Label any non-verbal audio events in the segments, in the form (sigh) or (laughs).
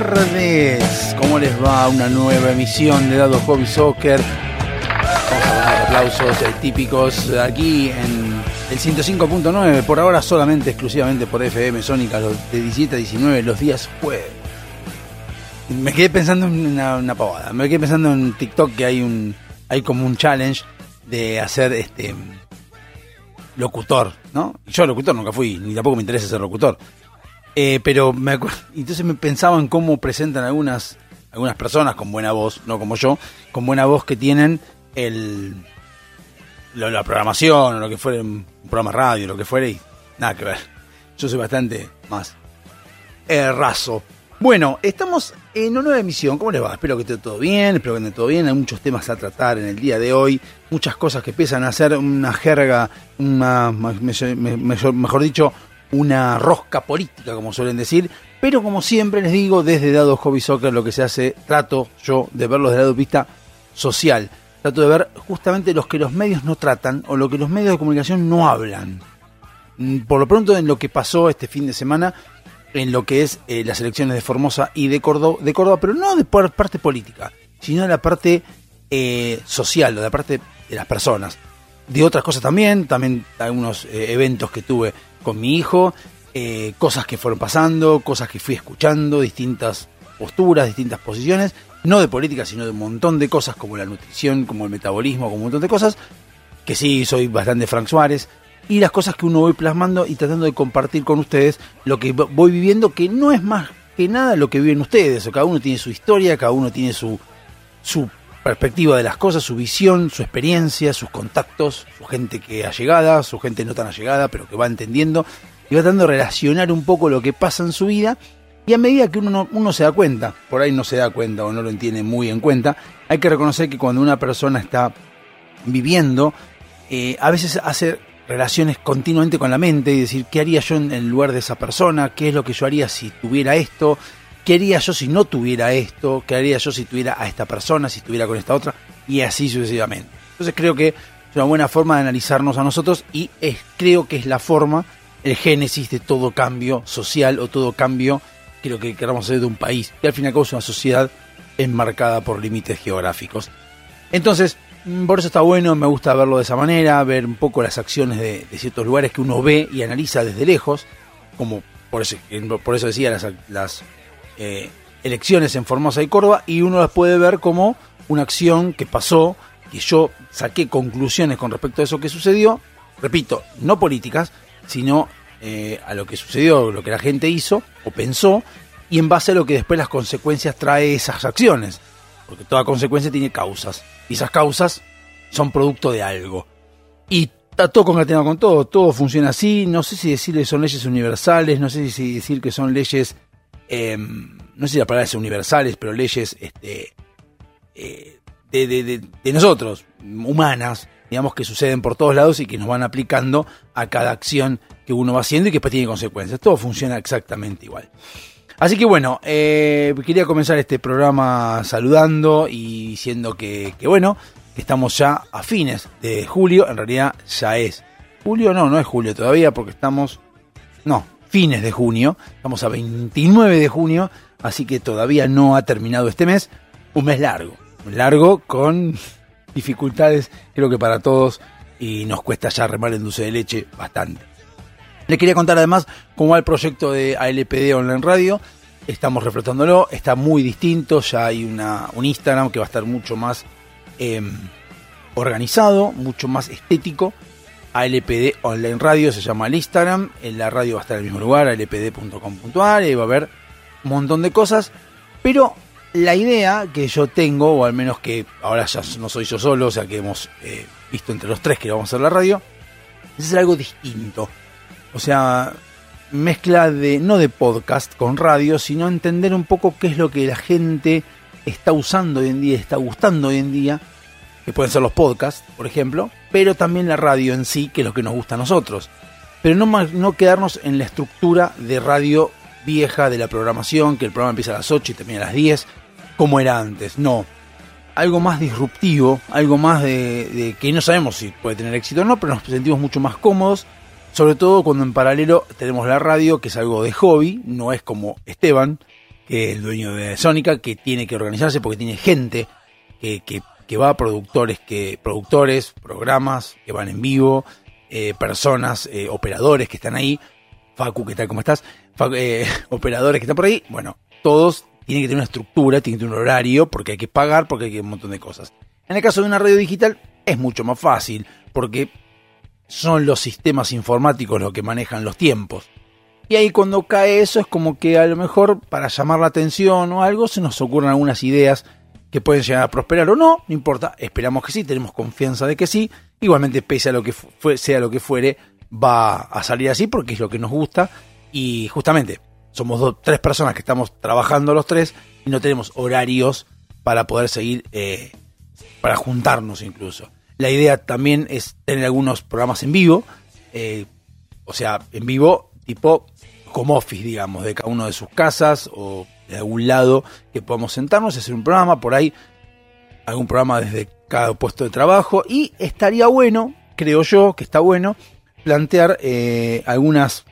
Tardes. ¿Cómo les va una nueva emisión de Dado Hobby Soccer? Vamos a poner aplausos eh, típicos aquí en el 105.9. Por ahora solamente, exclusivamente por FM Sónica, de 17 a 19, los días jueves. Me quedé pensando en una, una pavada. Me quedé pensando en TikTok que hay un hay como un challenge de hacer este locutor, ¿no? Yo locutor nunca fui, ni tampoco me interesa ser locutor. Eh, pero me acuerdo, entonces me pensaba en cómo presentan algunas algunas personas con buena voz, no como yo, con buena voz que tienen el lo- la programación o lo que fuera un programa de radio, lo que fuera y nada que ver. Yo soy bastante más eh, raso. Bueno, estamos en una nueva emisión. ¿Cómo les va? Espero que esté todo bien, espero que esté todo bien. Hay muchos temas a tratar en el día de hoy, muchas cosas que empiezan a ser una jerga, una, me- me- me- mejor dicho, una rosca política, como suelen decir. Pero como siempre les digo, desde Dado Hobby Soccer lo que se hace, trato yo de verlo desde la vista social. Trato de ver justamente los que los medios no tratan o lo que los medios de comunicación no hablan. Mm, Por lo pronto en lo que pasó este fin de semana en lo que es eh, las elecciones de Formosa y de Córdoba, pero no de parte política, sino de la parte eh, social, de la parte de las personas. De otras cosas también, también algunos eh, eventos que tuve con mi hijo, eh, cosas que fueron pasando, cosas que fui escuchando, distintas posturas, distintas posiciones, no de política, sino de un montón de cosas como la nutrición, como el metabolismo, como un montón de cosas, que sí, soy bastante Frank Suárez, y las cosas que uno voy plasmando y tratando de compartir con ustedes lo que voy viviendo, que no es más que nada lo que viven ustedes, o cada uno tiene su historia, cada uno tiene su, su perspectiva de las cosas, su visión, su experiencia, sus contactos, su gente que allegada, su gente no tan allegada, pero que va entendiendo y va tratando de relacionar un poco lo que pasa en su vida. Y a medida que uno, no- uno se da cuenta, por ahí no se da cuenta o no lo entiende muy en cuenta, hay que reconocer que cuando una persona está viviendo, eh, a veces hace relaciones continuamente con la mente y decir, ¿qué haría yo en el lugar de esa persona? ¿Qué es lo que yo haría si tuviera esto? ¿Qué haría yo si no tuviera esto? ¿Qué haría yo si tuviera a esta persona, si estuviera con esta otra? Y así sucesivamente. Entonces creo que es una buena forma de analizarnos a nosotros y es, creo que es la forma, el génesis de todo cambio social o todo cambio que lo que queramos hacer de un país. Y al fin y al cabo es una sociedad enmarcada por límites geográficos. Entonces, mm, por eso está bueno, me gusta verlo de esa manera, ver un poco las acciones de, ciertos lugares que uno ve y analiza desde lejos, como por eso, decía las eh, elecciones en Formosa y Córdoba, y uno las puede ver como una acción que pasó, que yo saqué conclusiones con respecto a eso que sucedió, repito, no políticas, sino eh, a lo que sucedió, lo que la gente hizo o pensó, y en base a lo que después las consecuencias trae esas acciones porque toda consecuencia tiene causas, y esas causas son producto de algo. Y está todo concatenado con todo, todo funciona así, no sé si decir que son leyes universales, no sé si decir que son leyes, eh, no sé si la palabra es universales, pero leyes este, eh, de, nosotros, humanas, digamos que suceden por todos lados y que nos van aplicando a cada acción que uno va haciendo y que después tiene consecuencias. Todo funciona exactamente igual. Así que bueno, eh, quería comenzar este programa saludando y diciendo que, bueno, estamos ya a fines de julio, en realidad ya es julio, no, no es julio todavía porque estamos, no, fines de junio, estamos a 29 de junio, así que todavía no ha terminado este mes, un mes largo, largo con (laughs) dificultades creo que para todos y nos cuesta ya remar el dulce de leche bastante. Les quería contar además cómo va el proyecto de ALPD Online Radio. Estamos reflotándolo, está muy distinto, ya hay una, un Instagram que va a estar mucho más eh, organizado, mucho más estético. ALPD Online Radio se llama el Instagram, en la radio va a estar en el mismo lugar, alpd.com.ar, y va a haber un montón de cosas, pero la idea que yo tengo, o al menos que ahora ya no soy yo solo, o sea que hemos eh, visto entre los tres que vamos a hacer la radio, es algo distinto. O sea, mezcla de, no de podcast con radio, sino entender un poco qué es lo que la gente está usando hoy en día, está gustando hoy en día, pueden ser los podcasts, por ejemplo, pero también la radio en sí, que es lo que nos gusta a nosotros. Pero no, no quedarnos en la estructura de radio vieja de la programación, que el programa empieza a las 8 y termina a las 10, como era antes. No. Algo más disruptivo, algo más de, que no sabemos si puede tener éxito o no, pero nos sentimos mucho más cómodos sobre todo cuando en paralelo tenemos la radio, que es algo de hobby, no es como Esteban, que es el dueño de Sónica, que tiene que organizarse porque tiene gente que, va, productores, que, productores, programas que van en vivo, eh, personas, eh, operadores que están ahí. Facu, ¿qué tal? ¿Cómo estás? Eh, (laughs) operadores que están por ahí. Bueno, todos tienen que tener una estructura, tienen que tener un horario, porque hay que pagar, porque hay que un montón de cosas. En el caso de una radio digital es mucho más fácil, porque son los sistemas informáticos los que manejan los tiempos. Y ahí cuando cae eso es como que a lo mejor para llamar la atención o algo se nos ocurren algunas ideas que pueden llegar a prosperar o no, no importa, esperamos que sí, tenemos confianza de que sí, igualmente pese a lo que sea lo que fuere, va a salir así porque es lo que nos gusta y justamente somos tres personas que estamos trabajando los tres y no tenemos horarios para poder seguir, eh, para juntarnos incluso. La idea también es tener algunos programas en vivo, eh, o sea, en vivo tipo como office, digamos, de cada uno de sus casas o de algún lado que podamos sentarnos hacer un programa por ahí, algún programa desde cada puesto de trabajo y estaría bueno, creo yo que está bueno, plantear eh, algunas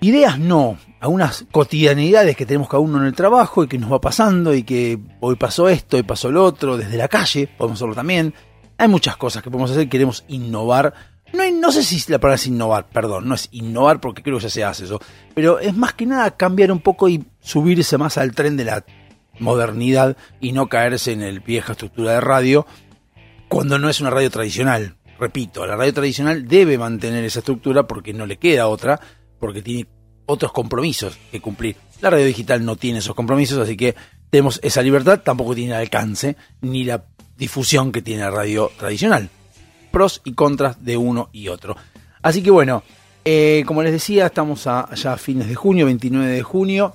ideas, no, algunas cotidianidades que tenemos cada uno en el trabajo y que nos va pasando y que hoy pasó esto, y pasó lo otro, desde la calle, podemos hacerlo también. Hay muchas cosas que podemos hacer, queremos innovar. No, no sé si la palabra es innovar, perdón, no es innovar porque creo que ya se hace eso, pero es más que nada cambiar un poco y subirse más al tren de la modernidad y no caerse en el vieja estructura de radio cuando no es una radio tradicional. Repito, la radio tradicional debe mantener esa estructura porque no le queda otra, porque tiene otros compromisos que cumplir. La radio digital no tiene esos compromisos, así que tenemos esa libertad, tampoco tiene alcance ni la difusión que tiene la radio tradicional. Pros y contras de uno y otro. Así que bueno, eh, como les decía, estamos a, ya a fines de junio, 29 de junio.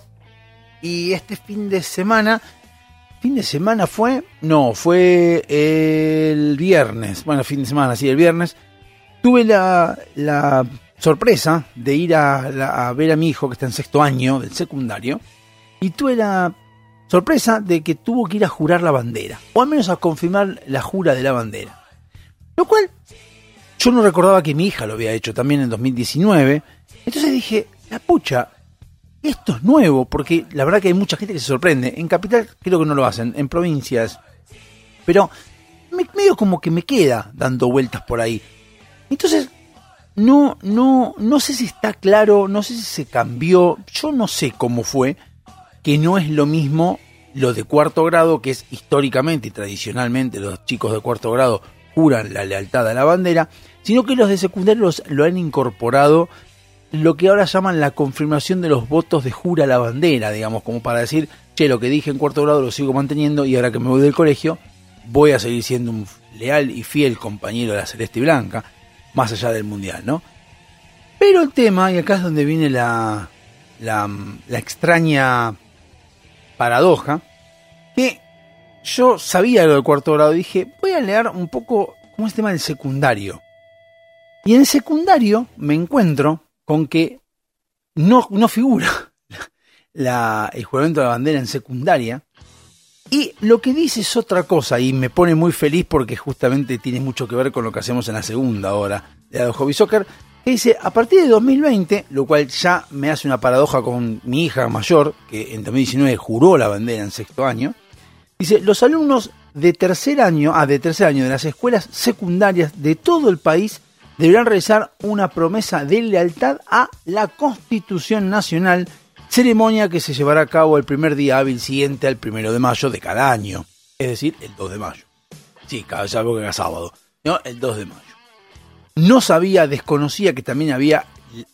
Y este fin de semana, fin de semana fue, no, fue el viernes, bueno, fin de semana, sí, el viernes, tuve la, la sorpresa de ir a, ver a mi hijo que está en sexto año del secundario y tuve la sorpresa de que tuvo que ir a jurar la bandera, o al menos a confirmar la jura de la bandera. Lo cual yo no recordaba que mi hija lo había hecho también en 2019, entonces dije, la pucha, esto es nuevo, porque la verdad que hay mucha gente que se sorprende. En capital creo que no lo hacen, en provincias. Pero medio como que me queda dando vueltas por ahí. Entonces no, no, no sé si está claro, no sé si se cambió, yo no sé cómo fue, que no es lo mismo lo de cuarto grado, que es históricamente y tradicionalmente los chicos de cuarto grado juran la lealtad a la bandera, sino que los de secundario lo han incorporado lo que ahora llaman la confirmación de los votos de jura a la bandera, digamos, como para decir, che, lo que dije en cuarto grado lo sigo manteniendo y ahora que me voy del colegio voy a seguir siendo un leal y fiel compañero de la Celeste y Blanca más allá del mundial, ¿no? Pero el tema, y acá es donde viene la, la, extraña paradoja, que yo sabía lo del cuarto grado, dije, voy a leer un poco cómo es el tema del secundario. Y en el secundario me encuentro con que no, no figura (laughs) la, el juramento de la bandera en secundaria. Y lo que dice es otra cosa y me pone muy feliz porque justamente tiene mucho que ver con lo que hacemos en la segunda hora de Hobby Soccer, que dice, a partir de 2020, lo cual ya me hace una paradoja con mi hija mayor, que en 2019 juró la bandera en sexto año, dice, los alumnos de tercer año, ah, de tercer año de las escuelas secundarias de todo el país deberán realizar una promesa de lealtad a la Constitución Nacional, ceremonia que se llevará a cabo el primer día hábil siguiente al primero de mayo de cada año, es decir, el 2 de mayo. Sí, cada algo que era sábado, no, el 2 de mayo. No sabía, desconocía que también había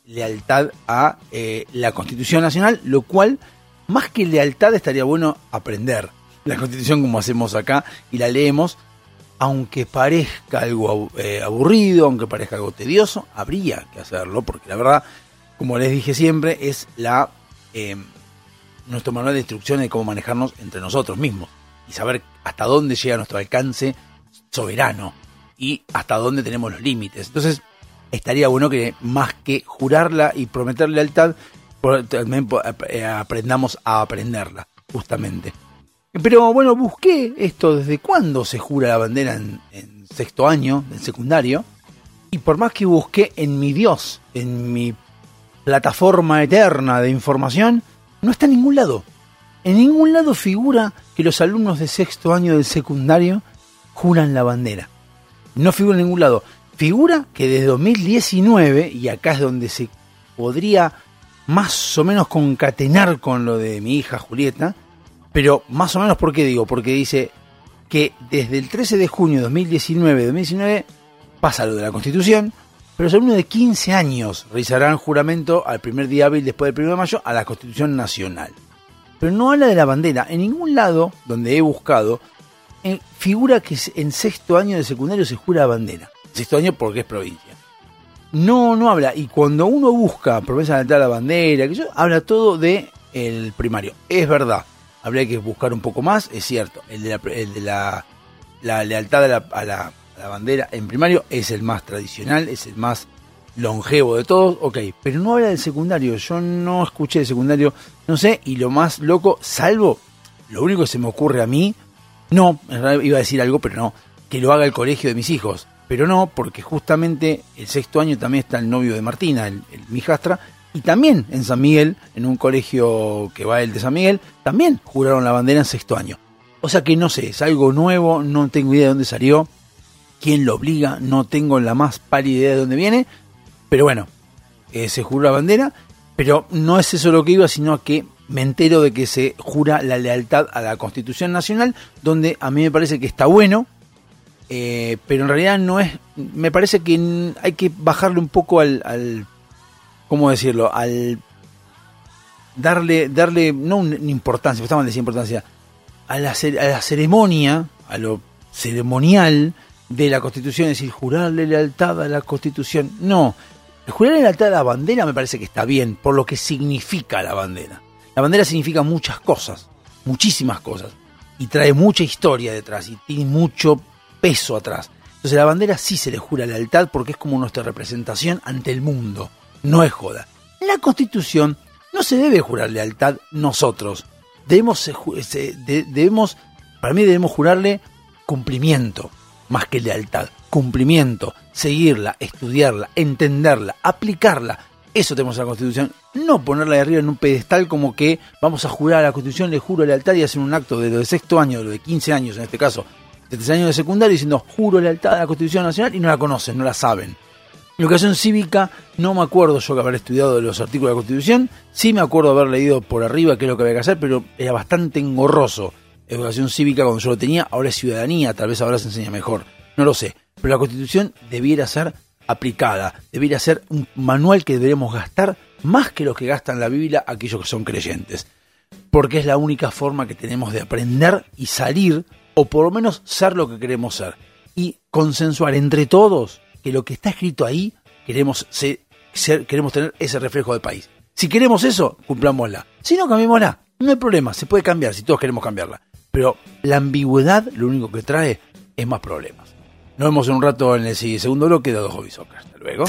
lealtad a eh, la Constitución Nacional, lo cual más que lealtad estaría bueno aprender la constitución como hacemos acá y la leemos, aunque parezca algo eh, aburrido, aunque parezca algo tedioso, habría que hacerlo, porque la verdad, como les dije siempre, es la eh, nuestro manual de instrucciones de cómo manejarnos entre nosotros mismos y saber hasta dónde llega nuestro alcance soberano y hasta dónde tenemos los límites. Entonces, estaría bueno que más que jurarla y prometer lealtad, también eh, aprendamos a aprenderla, justamente. Pero bueno, busqué esto desde cuándo se jura la bandera en, en sexto año del secundario. Y por más que busqué en mi Dios, en mi plataforma eterna de información, no está en ningún lado. En ningún lado figura que los alumnos de sexto año del secundario juran la bandera. No figura en ningún lado. Figura que desde 2019, y acá es donde se podría más o menos concatenar con lo de mi hija Julieta, pero más o menos, ¿por qué digo? Porque dice que desde el 13 de junio de 2019, 2019 pasa lo de la Constitución, pero los alumnos de 15 años realizarán juramento al primer día hábil después del 1 de mayo a la Constitución Nacional. Pero no habla de la bandera. En ningún lado donde he buscado eh, figura que en sexto año de secundario se jura bandera. Sexto año porque es provincia. No, no habla. Y cuando uno busca promesa de a la bandera, que yo, habla todo de el primario. Es verdad. Habría que buscar un poco más, es cierto. El de la, lealtad a la la bandera en primario es el más tradicional, es el más longevo de todos, ok, pero no habla del secundario, yo no escuché el secundario, no sé, y lo más loco, salvo, lo único que se me ocurre a mí, no, en realidad iba a decir algo, pero no, que lo haga el colegio de mis hijos, pero no, porque justamente el sexto año también está el novio de Martina, el, el mijastra, y también en San Miguel, en un colegio que va el de San Miguel, también juraron la bandera en sexto año. O sea que no sé, es algo nuevo, no tengo idea de dónde salió, quién lo obliga, no tengo la más pálida idea de dónde viene, pero bueno, eh, se juró la bandera, pero no es eso lo que iba, sino que me entero de que se jura la lealtad a la Constitución Nacional, donde a mí me parece que está bueno, eh, pero en realidad no es, me parece que hay que bajarle un poco al, al ¿cómo decirlo? Al darle, darle, no una importancia, mal decir importancia, a la, a la ceremonia, a lo ceremonial, de la Constitución, es decir, jurarle lealtad a la Constitución. No, jurarle lealtad a la bandera me parece que está bien, por lo que significa la bandera. La bandera significa muchas cosas, muchísimas cosas, y trae mucha historia detrás, y tiene mucho peso atrás. Entonces la bandera sí se le jura lealtad porque es como nuestra representación ante el mundo, no es joda. La Constitución no se debe jurar lealtad nosotros, debemos, debemos para mí debemos jurarle cumplimiento más que lealtad, cumplimiento, seguirla, estudiarla, entenderla, aplicarla. Eso tenemos en la Constitución, no ponerla de arriba en un pedestal como que vamos a jurar a la Constitución, le juro lealtad y hacer un acto de lo de sexto año, de lo de 15 años en este caso, de 13 años de secundario, diciendo juro lealtad a la Constitución Nacional y no la conocen, no la saben. Educación cívica, no me acuerdo yo que haber estudiado los artículos de la Constitución, sí me acuerdo haber leído por arriba qué es lo que había que hacer, pero era bastante engorroso educación cívica cuando yo lo tenía, ahora es ciudadanía, tal vez ahora se enseña mejor, no lo sé. Pero la constitución debiera ser aplicada, debiera ser un manual que deberíamos gastar más que los que gastan la Biblia aquellos que son creyentes. Porque es la única forma que tenemos de aprender y salir, o por lo menos ser lo que queremos ser. Y consensuar entre todos que lo que está escrito ahí queremos, queremos tener ese reflejo del país. Si queremos eso, cumplámosla. Si no, cambiémosla. No hay problema, se puede cambiar si todos queremos cambiarla. Pero la ambigüedad lo único que trae es más problemas. Nos vemos en un rato en el segundo bloque de Dos Hobby Soccer. Hasta luego.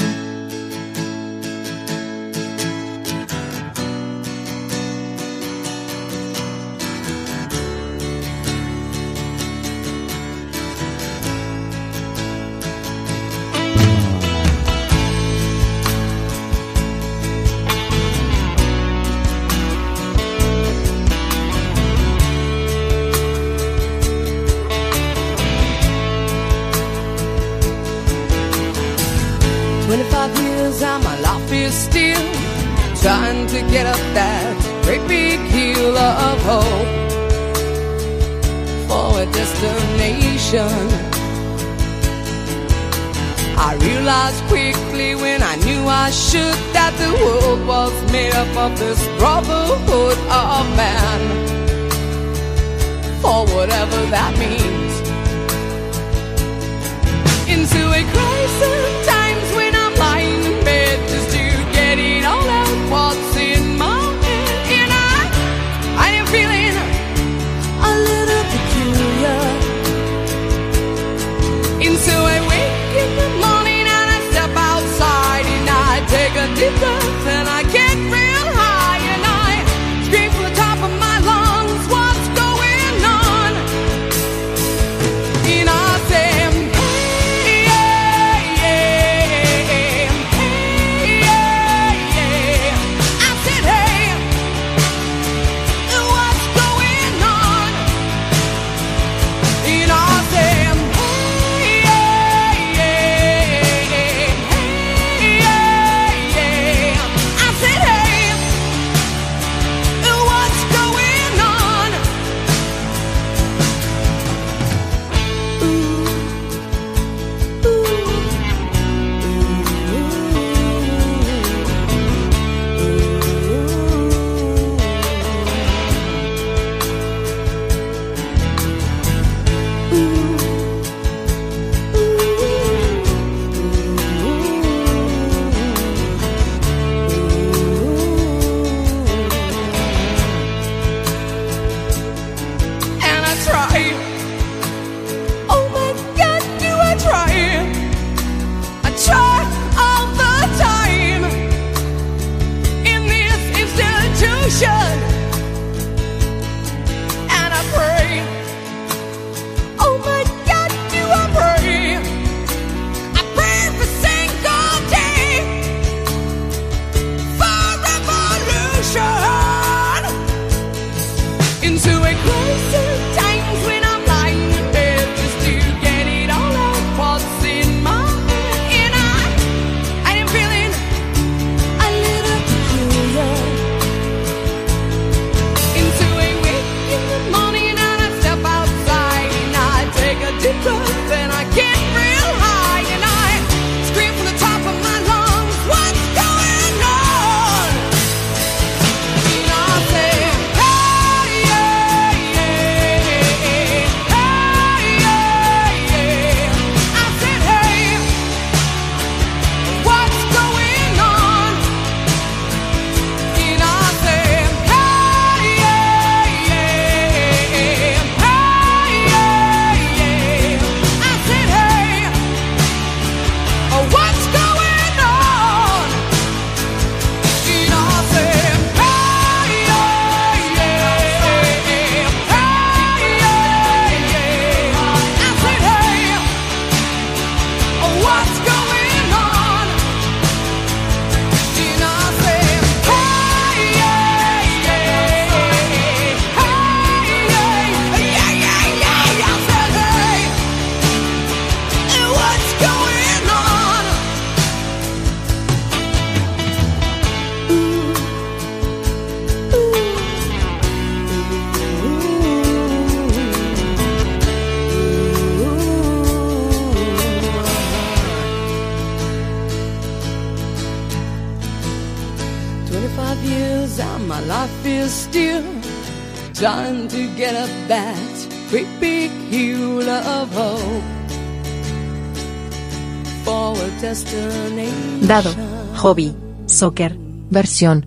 Soccer, versión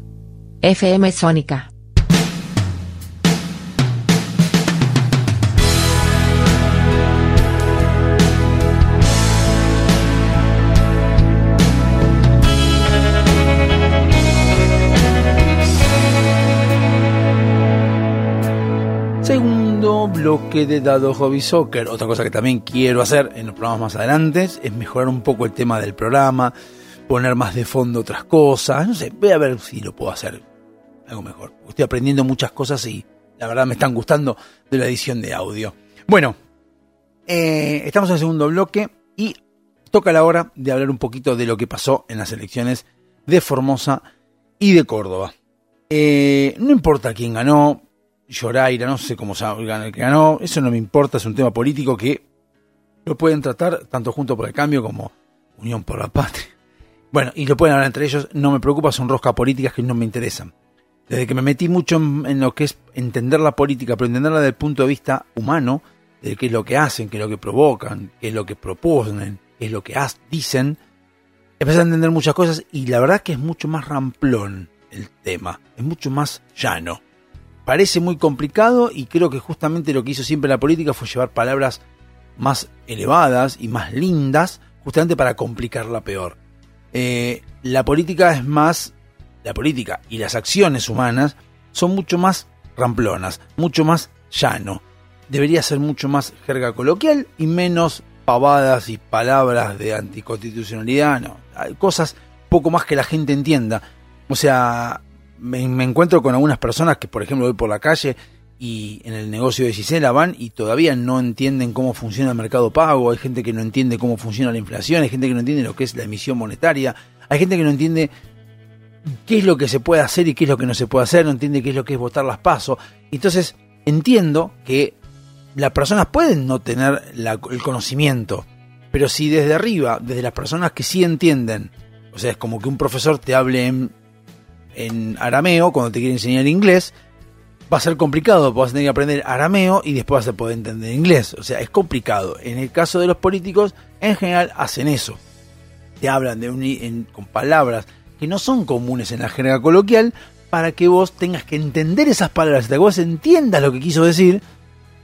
FM Sónica. Segundo bloque de Dado Hobby Soccer. Otra cosa que también quiero hacer en los programas más adelante es mejorar un poco el tema del programa, poner más de fondo otras cosas. No sé, voy a ver si lo puedo hacer algo mejor. Estoy aprendiendo muchas cosas y la verdad me están gustando de la edición de audio. Bueno, eh, estamos en el segundo bloque y toca la hora de hablar un poquito de lo que pasó en las elecciones de Formosa y de Córdoba. Eh, no importa quién ganó, Lloraira, no sé cómo el que ganó, eso no me importa, es un tema político que lo pueden tratar tanto junto por el cambio como Unión por la Patria. Bueno, y lo pueden hablar entre ellos, no me preocupa, son roscas políticas que no me interesan. Desde que me metí mucho en, en lo que es entender la política, pero entenderla desde el punto de vista humano, de qué es lo que hacen, qué es lo que provocan, qué es lo que proponen, qué es lo que dicen, empecé a entender muchas cosas y la verdad que es mucho más ramplón el tema, es mucho más llano. Parece muy complicado y creo que justamente lo que hizo siempre la política fue llevar palabras más elevadas y más lindas, justamente para complicarla peor. Eh, la política es más, la política y las acciones humanas son mucho más ramplonas, mucho más llano. Debería ser mucho más jerga coloquial y menos pavadas y palabras de anticonstitucionalidad, no. Hay cosas poco más que la gente entienda. O sea, me, me encuentro con algunas personas que, por ejemplo, voy por la calle y en el negocio de Gisela van y todavía no entienden cómo funciona el mercado pago, hay gente que no entiende cómo funciona la inflación, hay gente que no entiende lo que es la emisión monetaria, hay gente que no entiende qué es lo que se puede hacer y qué es lo que no se puede hacer, no entiende qué es lo que es votar las pasos. Entonces, entiendo que las personas pueden no tener la- el conocimiento, pero si desde arriba, desde las personas que sí entienden, o sea, es como que un profesor te hable en, en arameo cuando te quiere enseñar inglés, va a ser complicado, vas a tener que aprender arameo y después vas a poder entender inglés. O sea, es complicado. En el caso de los políticos, en general hacen eso. Te hablan de un, en- con palabras que no son comunes en la jerga coloquial para que vos tengas que entender esas palabras, hasta que vos entiendas lo que quiso decir,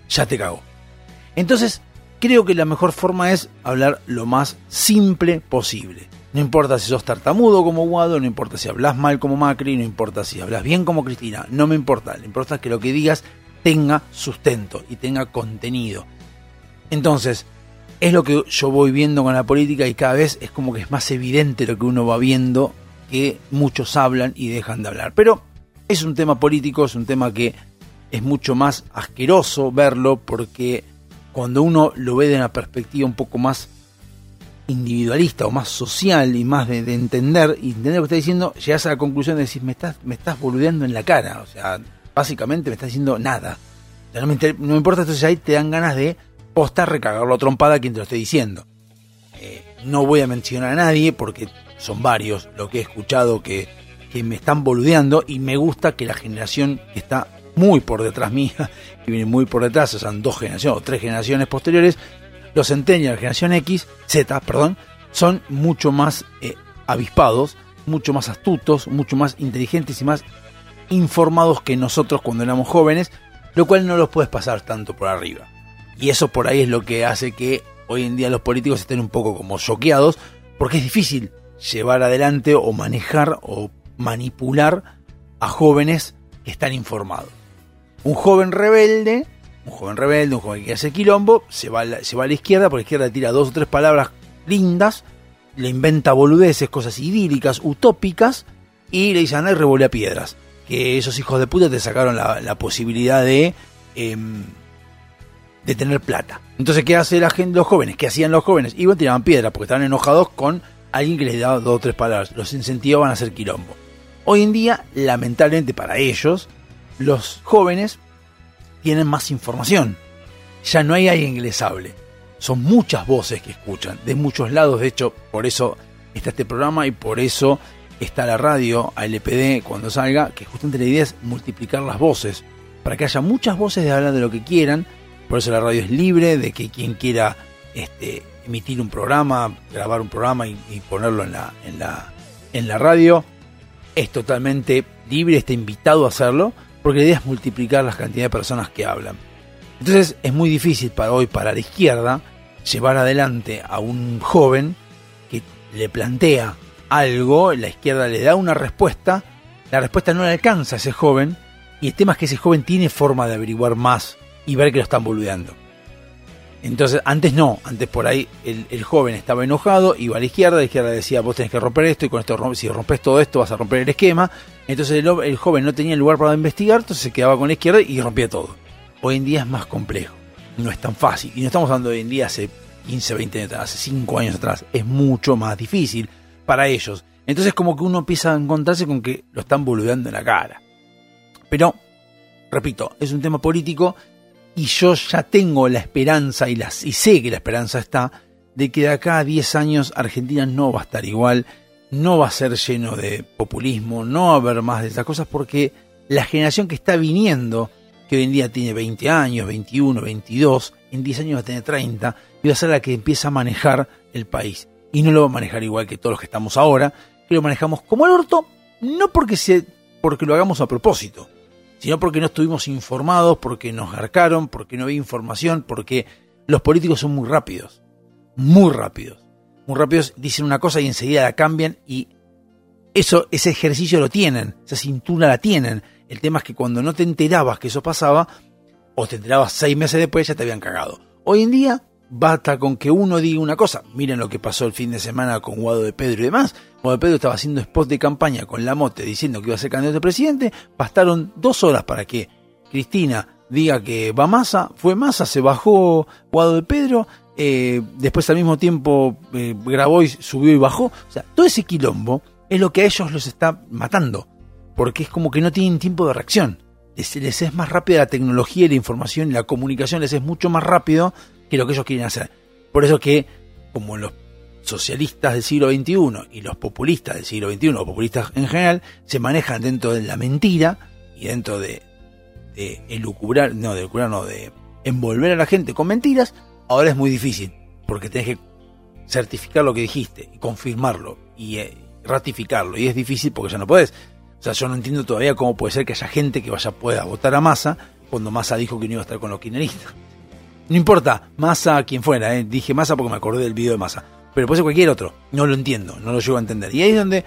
ya te cagó. Entonces, creo que la mejor forma es hablar lo más simple posible. No importa si sos tartamudo como Guado, no importa si hablas mal como Macri, no importa si hablas bien como Cristina, no me importa. Lo importante es que lo que digas tenga sustento y tenga contenido. Entonces, es lo que yo voy viendo con la política y cada vez es como que es más evidente lo que uno va viendo que muchos hablan y dejan de hablar. Pero es un tema político, es un tema que es mucho más asqueroso verlo porque cuando uno lo ve de una perspectiva un poco más individualista o más social y más de, de entender y entender lo que está diciendo, llegas a la conclusión de decir, me estás, me estás boludeando en la cara. O sea, básicamente me estás diciendo nada. O sea, no, me no importa, entonces ahí te dan ganas de posta recagarlo a trompada quien te lo esté diciendo. Eh, no voy a mencionar a nadie porque son varios lo que he escuchado que, que me están boludeando y me gusta que la generación que está muy por detrás mía, (laughs) que viene muy por detrás, o sea, dos generaciones o tres generaciones posteriores, los centennials, generación X, Z, perdón, son mucho más eh, avispados, mucho más astutos, mucho más inteligentes y más informados que nosotros cuando éramos jóvenes, lo cual no los puedes pasar tanto por arriba. Y eso por ahí es lo que hace que hoy en día los políticos estén un poco como choqueados, porque es difícil llevar adelante o manejar o manipular a jóvenes que están informados. Un joven rebelde, un joven rebelde, un joven que hacer quilombo, se va, a la, se va a la izquierda, porque la izquierda tira dos o tres palabras lindas, le inventa boludeces, cosas idílicas, utópicas, y le dice, anda y revolea piedras. Que esos hijos de puta te sacaron la, la posibilidad de, em, de tener plata. Entonces, ¿qué hace la gente, los jóvenes? ¿Qué hacían los jóvenes? Iban, tiraban piedras, porque estaban enojados con alguien que les daba dos o tres palabras. Los incentivaban a hacer quilombo. Hoy en día, lamentablemente para ellos, los jóvenes tienen más información. Ya no hay alguien que les hable. Son muchas voces que escuchan, de muchos lados. De hecho, por eso está este programa y por eso está la radio ALPD cuando salga, que justamente la idea es multiplicar las voces, para que haya muchas voces de hablar de lo que quieran. Por eso la radio es libre, de que quien quiera este, emitir un programa, grabar un programa y, y ponerlo en la, en, la, en la radio, es totalmente libre, está invitado a hacerlo, porque la idea es multiplicar las cantidades de personas que hablan. Entonces es muy difícil para hoy, para la izquierda, llevar adelante a un joven que le plantea algo, la izquierda le da una respuesta, la respuesta no le alcanza a ese joven, y el tema es que ese joven tiene forma de averiguar más y ver que lo están boludeando. Entonces, antes no, antes por ahí el, joven estaba enojado, iba a la izquierda, la izquierda decía, vos tenés que romper esto, y con esto, si rompes todo esto vas a romper el esquema. Entonces el, joven no tenía lugar para investigar, entonces se quedaba con la izquierda y rompía todo. Hoy en día es más complejo, no es tan fácil. Y no estamos hablando hoy en día hace 15, 20 años atrás, hace 5 años atrás. Es mucho más difícil para ellos. Entonces como que uno empieza a encontrarse con que lo están boludeando en la cara. Pero, repito, es un tema político y yo ya tengo la esperanza y, las, y sé que la esperanza está de que de acá a 10 años Argentina no va a estar igual, no va a ser lleno de populismo, no va a haber más de esas cosas porque la generación que está viniendo, que hoy en día tiene 20 años, 21, 22, en 10 años va a tener 30, y va a ser la que empieza a manejar el país. Y no lo va a manejar igual que todos los que estamos ahora, que lo manejamos como el orto, no porque, se, porque lo hagamos a propósito, sino porque no estuvimos informados, porque nos garcaron, porque no había información, porque los políticos son muy rápidos, muy rápidos. Muy rápidos, dicen una cosa y enseguida la cambian y eso, ese ejercicio lo tienen, esa cintura la tienen. El tema es que cuando no te enterabas que eso pasaba, o te enterabas seis meses después, ya te habían cagado. Hoy en día, basta con que uno diga una cosa. Miren lo que pasó el fin de semana con Guado de Pedro y demás. Guado de Pedro estaba haciendo spot de campaña con la mote diciendo que iba a ser candidato a presidente. Bastaron dos horas para que Cristina diga que va Massa. Fue Massa, se bajó Guado de Pedro. eh, después al mismo tiempo eh, Grabois subió y bajó. O sea, todo ese quilombo es lo que a ellos los está matando. Porque es como que no tienen tiempo de reacción. Les es más rápida la tecnología y la información y la comunicación les es mucho más rápido que lo que ellos quieren hacer. Por eso que, como los socialistas del siglo XXI y los populistas del siglo XXI, o populistas en general, se manejan dentro de la mentira y dentro de, de elucubrar, no, de elucubrar, no, de envolver a la gente con mentiras, ahora es muy difícil, porque tenés que certificar lo que dijiste y confirmarlo y eh, ratificarlo, y es difícil porque ya no podés. O sea, yo no entiendo todavía cómo puede ser que haya gente que vaya pueda votar a Massa cuando Massa dijo que no iba a estar con los kirchneristas. No importa, Massa quien fuera, eh, dije Massa porque me acordé del video de Massa, pero puede ser cualquier otro, no lo entiendo, no lo llego a entender. Y ahí es donde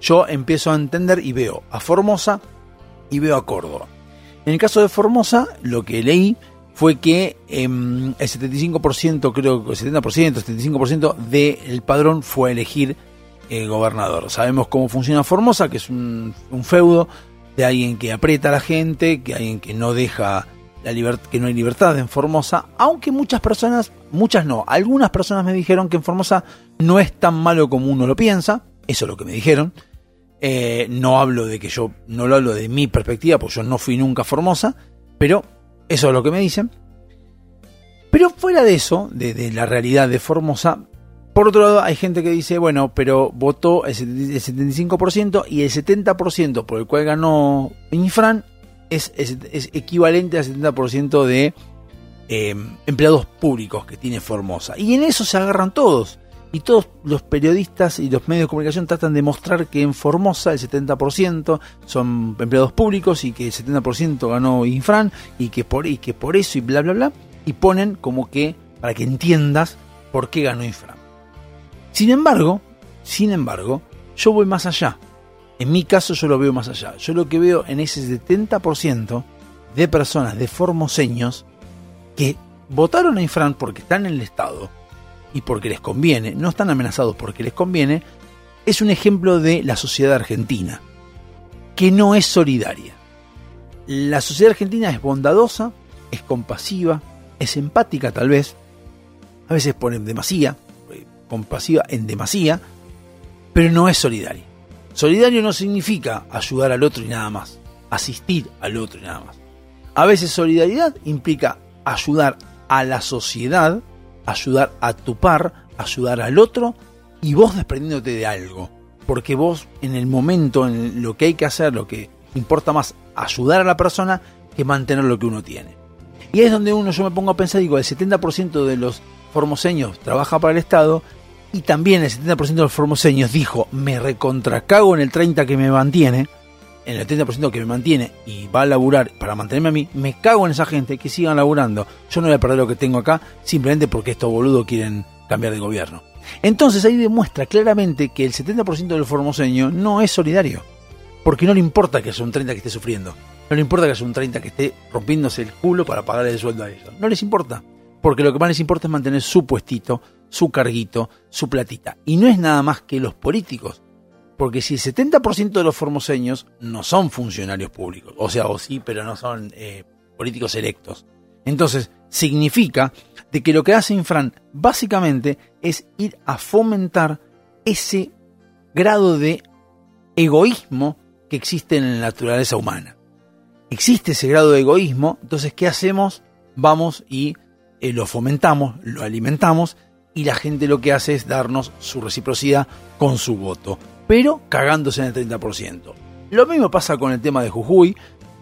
yo empiezo a entender y veo a Formosa y veo a Córdoba. En el caso de Formosa, lo que leí fue que em, el 75%, creo que el 70%, 75% del padrón fue a elegir el gobernador. Sabemos cómo funciona Formosa, que es un, un feudo de alguien que aprieta a la gente, que alguien que no deja que no hay libertad en Formosa, aunque muchas personas, muchas no, algunas personas me dijeron que en Formosa no es tan malo como uno lo piensa, eso es lo que me dijeron. Eh, no hablo de que yo, no lo hablo de mi perspectiva, porque yo no fui nunca a Formosa, pero eso es lo que me dicen. Pero fuera de eso, de, de la realidad de Formosa, por otro lado, hay gente que dice, bueno, pero votó el 75% y el 70% por el cual ganó Infran es, es, equivalente al 70% de eh, empleados públicos que tiene Formosa. Y en eso se agarran todos. Y todos los periodistas y los medios de comunicación tratan de mostrar que en Formosa el 70% son empleados públicos y que el 70% ganó Infran y que, por, y que por eso y bla bla bla. Y ponen como que, para que entiendas por qué ganó Infran. Sin embargo, sin embargo, yo voy más allá. En mi caso yo lo veo más allá. Yo lo que veo en ese 70% de personas de formoseños que votaron a Infran porque están en el Estado y porque les conviene, no están amenazados porque les conviene, es un ejemplo de la sociedad argentina, que no es solidaria. La sociedad argentina es bondadosa, es compasiva, es empática tal vez, a veces pone demasía, compasiva en demasía, pero no es solidaria. Solidario no significa ayudar al otro y nada más, asistir al otro y nada más. A veces solidaridad implica ayudar a la sociedad, ayudar a tu par, ayudar al otro y vos desprendiéndote de algo. Porque vos en el momento, en lo que hay que hacer, lo que importa más, ayudar a la persona que mantener lo que uno tiene. Y es donde uno, yo me pongo a pensar, digo, el 70% de los formoseños trabaja para el Estado y también el 70% de los formoseños dijo, me recontracago en el 30% que me mantiene, en el 30% que me mantiene y va a laburar para mantenerme a mí, me cago en esa gente que sigan laburando. Yo no voy a perder lo que tengo acá simplemente porque estos boludos quieren cambiar de gobierno. Entonces ahí demuestra claramente que el 70% del formoseño no es solidario. Porque no le importa que sea un 30 que esté sufriendo. No le importa que sea un 30 que esté rompiéndose el culo para pagarle el sueldo a ellos. No les importa. Porque lo que más les importa es mantener su puestito, su carguito, su platita. Y no es nada más que los políticos. Porque si el 70% de los formoseños no son funcionarios públicos, o sea, o sí, pero no son eh, políticos electos. Entonces, significa de que lo que hace Infran básicamente es ir a fomentar ese grado de egoísmo que existe en la naturaleza humana. Existe ese grado de egoísmo, entonces, ¿qué hacemos? Vamos y eh, lo fomentamos, lo alimentamos y la gente lo que hace es darnos su reciprocidad con su voto, pero cagándose en el 30%. Lo mismo pasa con el tema de Jujuy.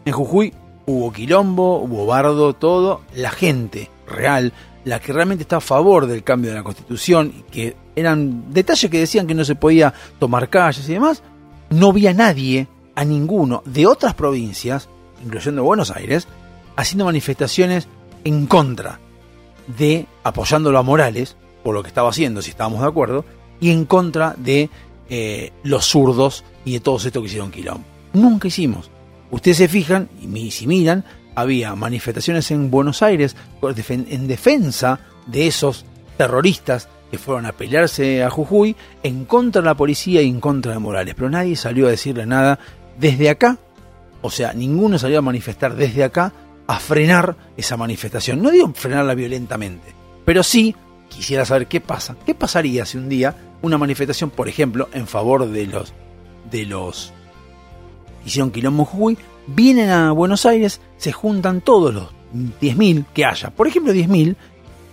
En Jujuy hubo quilombo, hubo bardo, todo. La gente real, la que realmente está a favor del cambio de la constitución, que eran detalles que decían que no se podía tomar calles y demás, no vi a nadie, a ninguno de otras provincias, incluyendo Buenos Aires, haciendo manifestaciones en contra de apoyándolo a Morales, por lo que estaba haciendo, si estábamos de acuerdo, y en contra de eh, los zurdos y de todos estos que hicieron quilombo. Nunca hicimos. Ustedes se fijan, y si miran, había manifestaciones en Buenos Aires en defensa de esos terroristas que fueron a pelearse a Jujuy en contra de la policía y en contra de Morales. Pero nadie salió a decirle nada desde acá. O sea, ninguno salió a manifestar desde acá a frenar esa manifestación. No digo frenarla violentamente, pero sí quisiera saber qué pasa. ¿Qué pasaría si un día una manifestación, por ejemplo, en favor de los de los hicieron quilombo Jujuy, vienen a Buenos Aires, se juntan todos los 10.000 que haya, por ejemplo 10.000,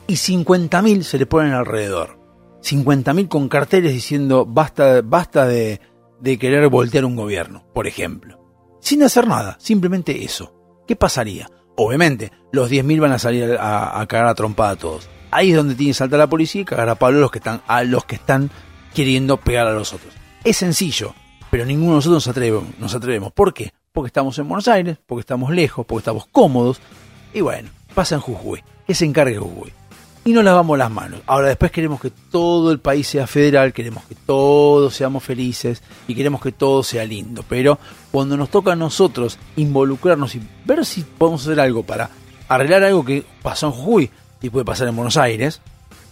y 50.000 se le ponen alrededor. 50.000 con carteles diciendo basta, basta de, de querer voltear un gobierno, por ejemplo. Sin hacer nada, simplemente eso. ¿Qué pasaría? Obviamente, los 10.000 van a salir a, a cagar a trompada a todos. Ahí es donde tiene que saltar la policía y cagar a palo a los que están, a los que están queriendo pegar a los otros. Es sencillo, pero ninguno de nosotros nos atrevemos, nos atrevemos. ¿Por qué? Porque estamos en Buenos Aires, porque estamos lejos, porque estamos cómodos. Y bueno, pasa en Jujuy. Que se encargue Jujuy. Y nos lavamos las manos. Ahora después queremos que todo el país sea federal, queremos que todos seamos felices y queremos que todo sea lindo. Pero cuando nos toca a nosotros involucrarnos y ver si podemos hacer algo para arreglar algo que pasó en Jujuy y puede pasar en Buenos Aires,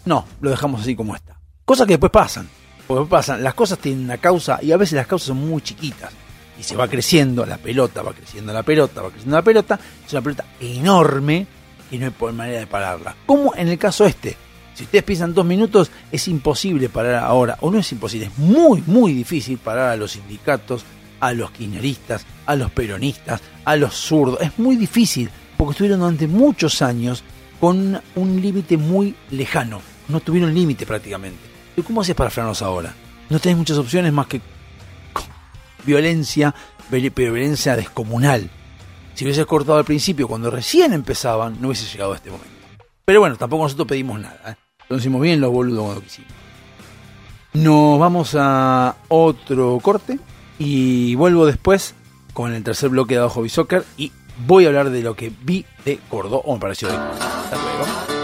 no, lo dejamos así como está. Cosas que después pasan. Porque después pasan, las cosas tienen una causa y a veces las causas son muy chiquitas. Y se va creciendo la pelota, va creciendo la pelota, va creciendo la pelota. Es una pelota enorme y no hay manera de pararla. Como en el caso este. Si ustedes piensan dos minutos, es imposible parar ahora, o no es imposible, es muy, muy difícil parar a los sindicatos, a los kirchneristas, a los peronistas, a los zurdos. Es muy difícil, porque estuvieron durante muchos años con un límite muy lejano. No tuvieron límite prácticamente. ¿Y cómo haces para frenarlos ahora? No tenés muchas opciones más que violencia, pero violencia descomunal. Si hubiese cortado al principio, cuando recién empezaban, no hubiese llegado a este momento. Pero bueno, tampoco nosotros pedimos nada. ¿eh? Lo hicimos bien los boludos cuando quisimos. Nos vamos a otro corte y vuelvo después con el tercer bloque de Abajo Soccer y voy a hablar de lo que vi de Córdoba o me pareció de. Hasta luego.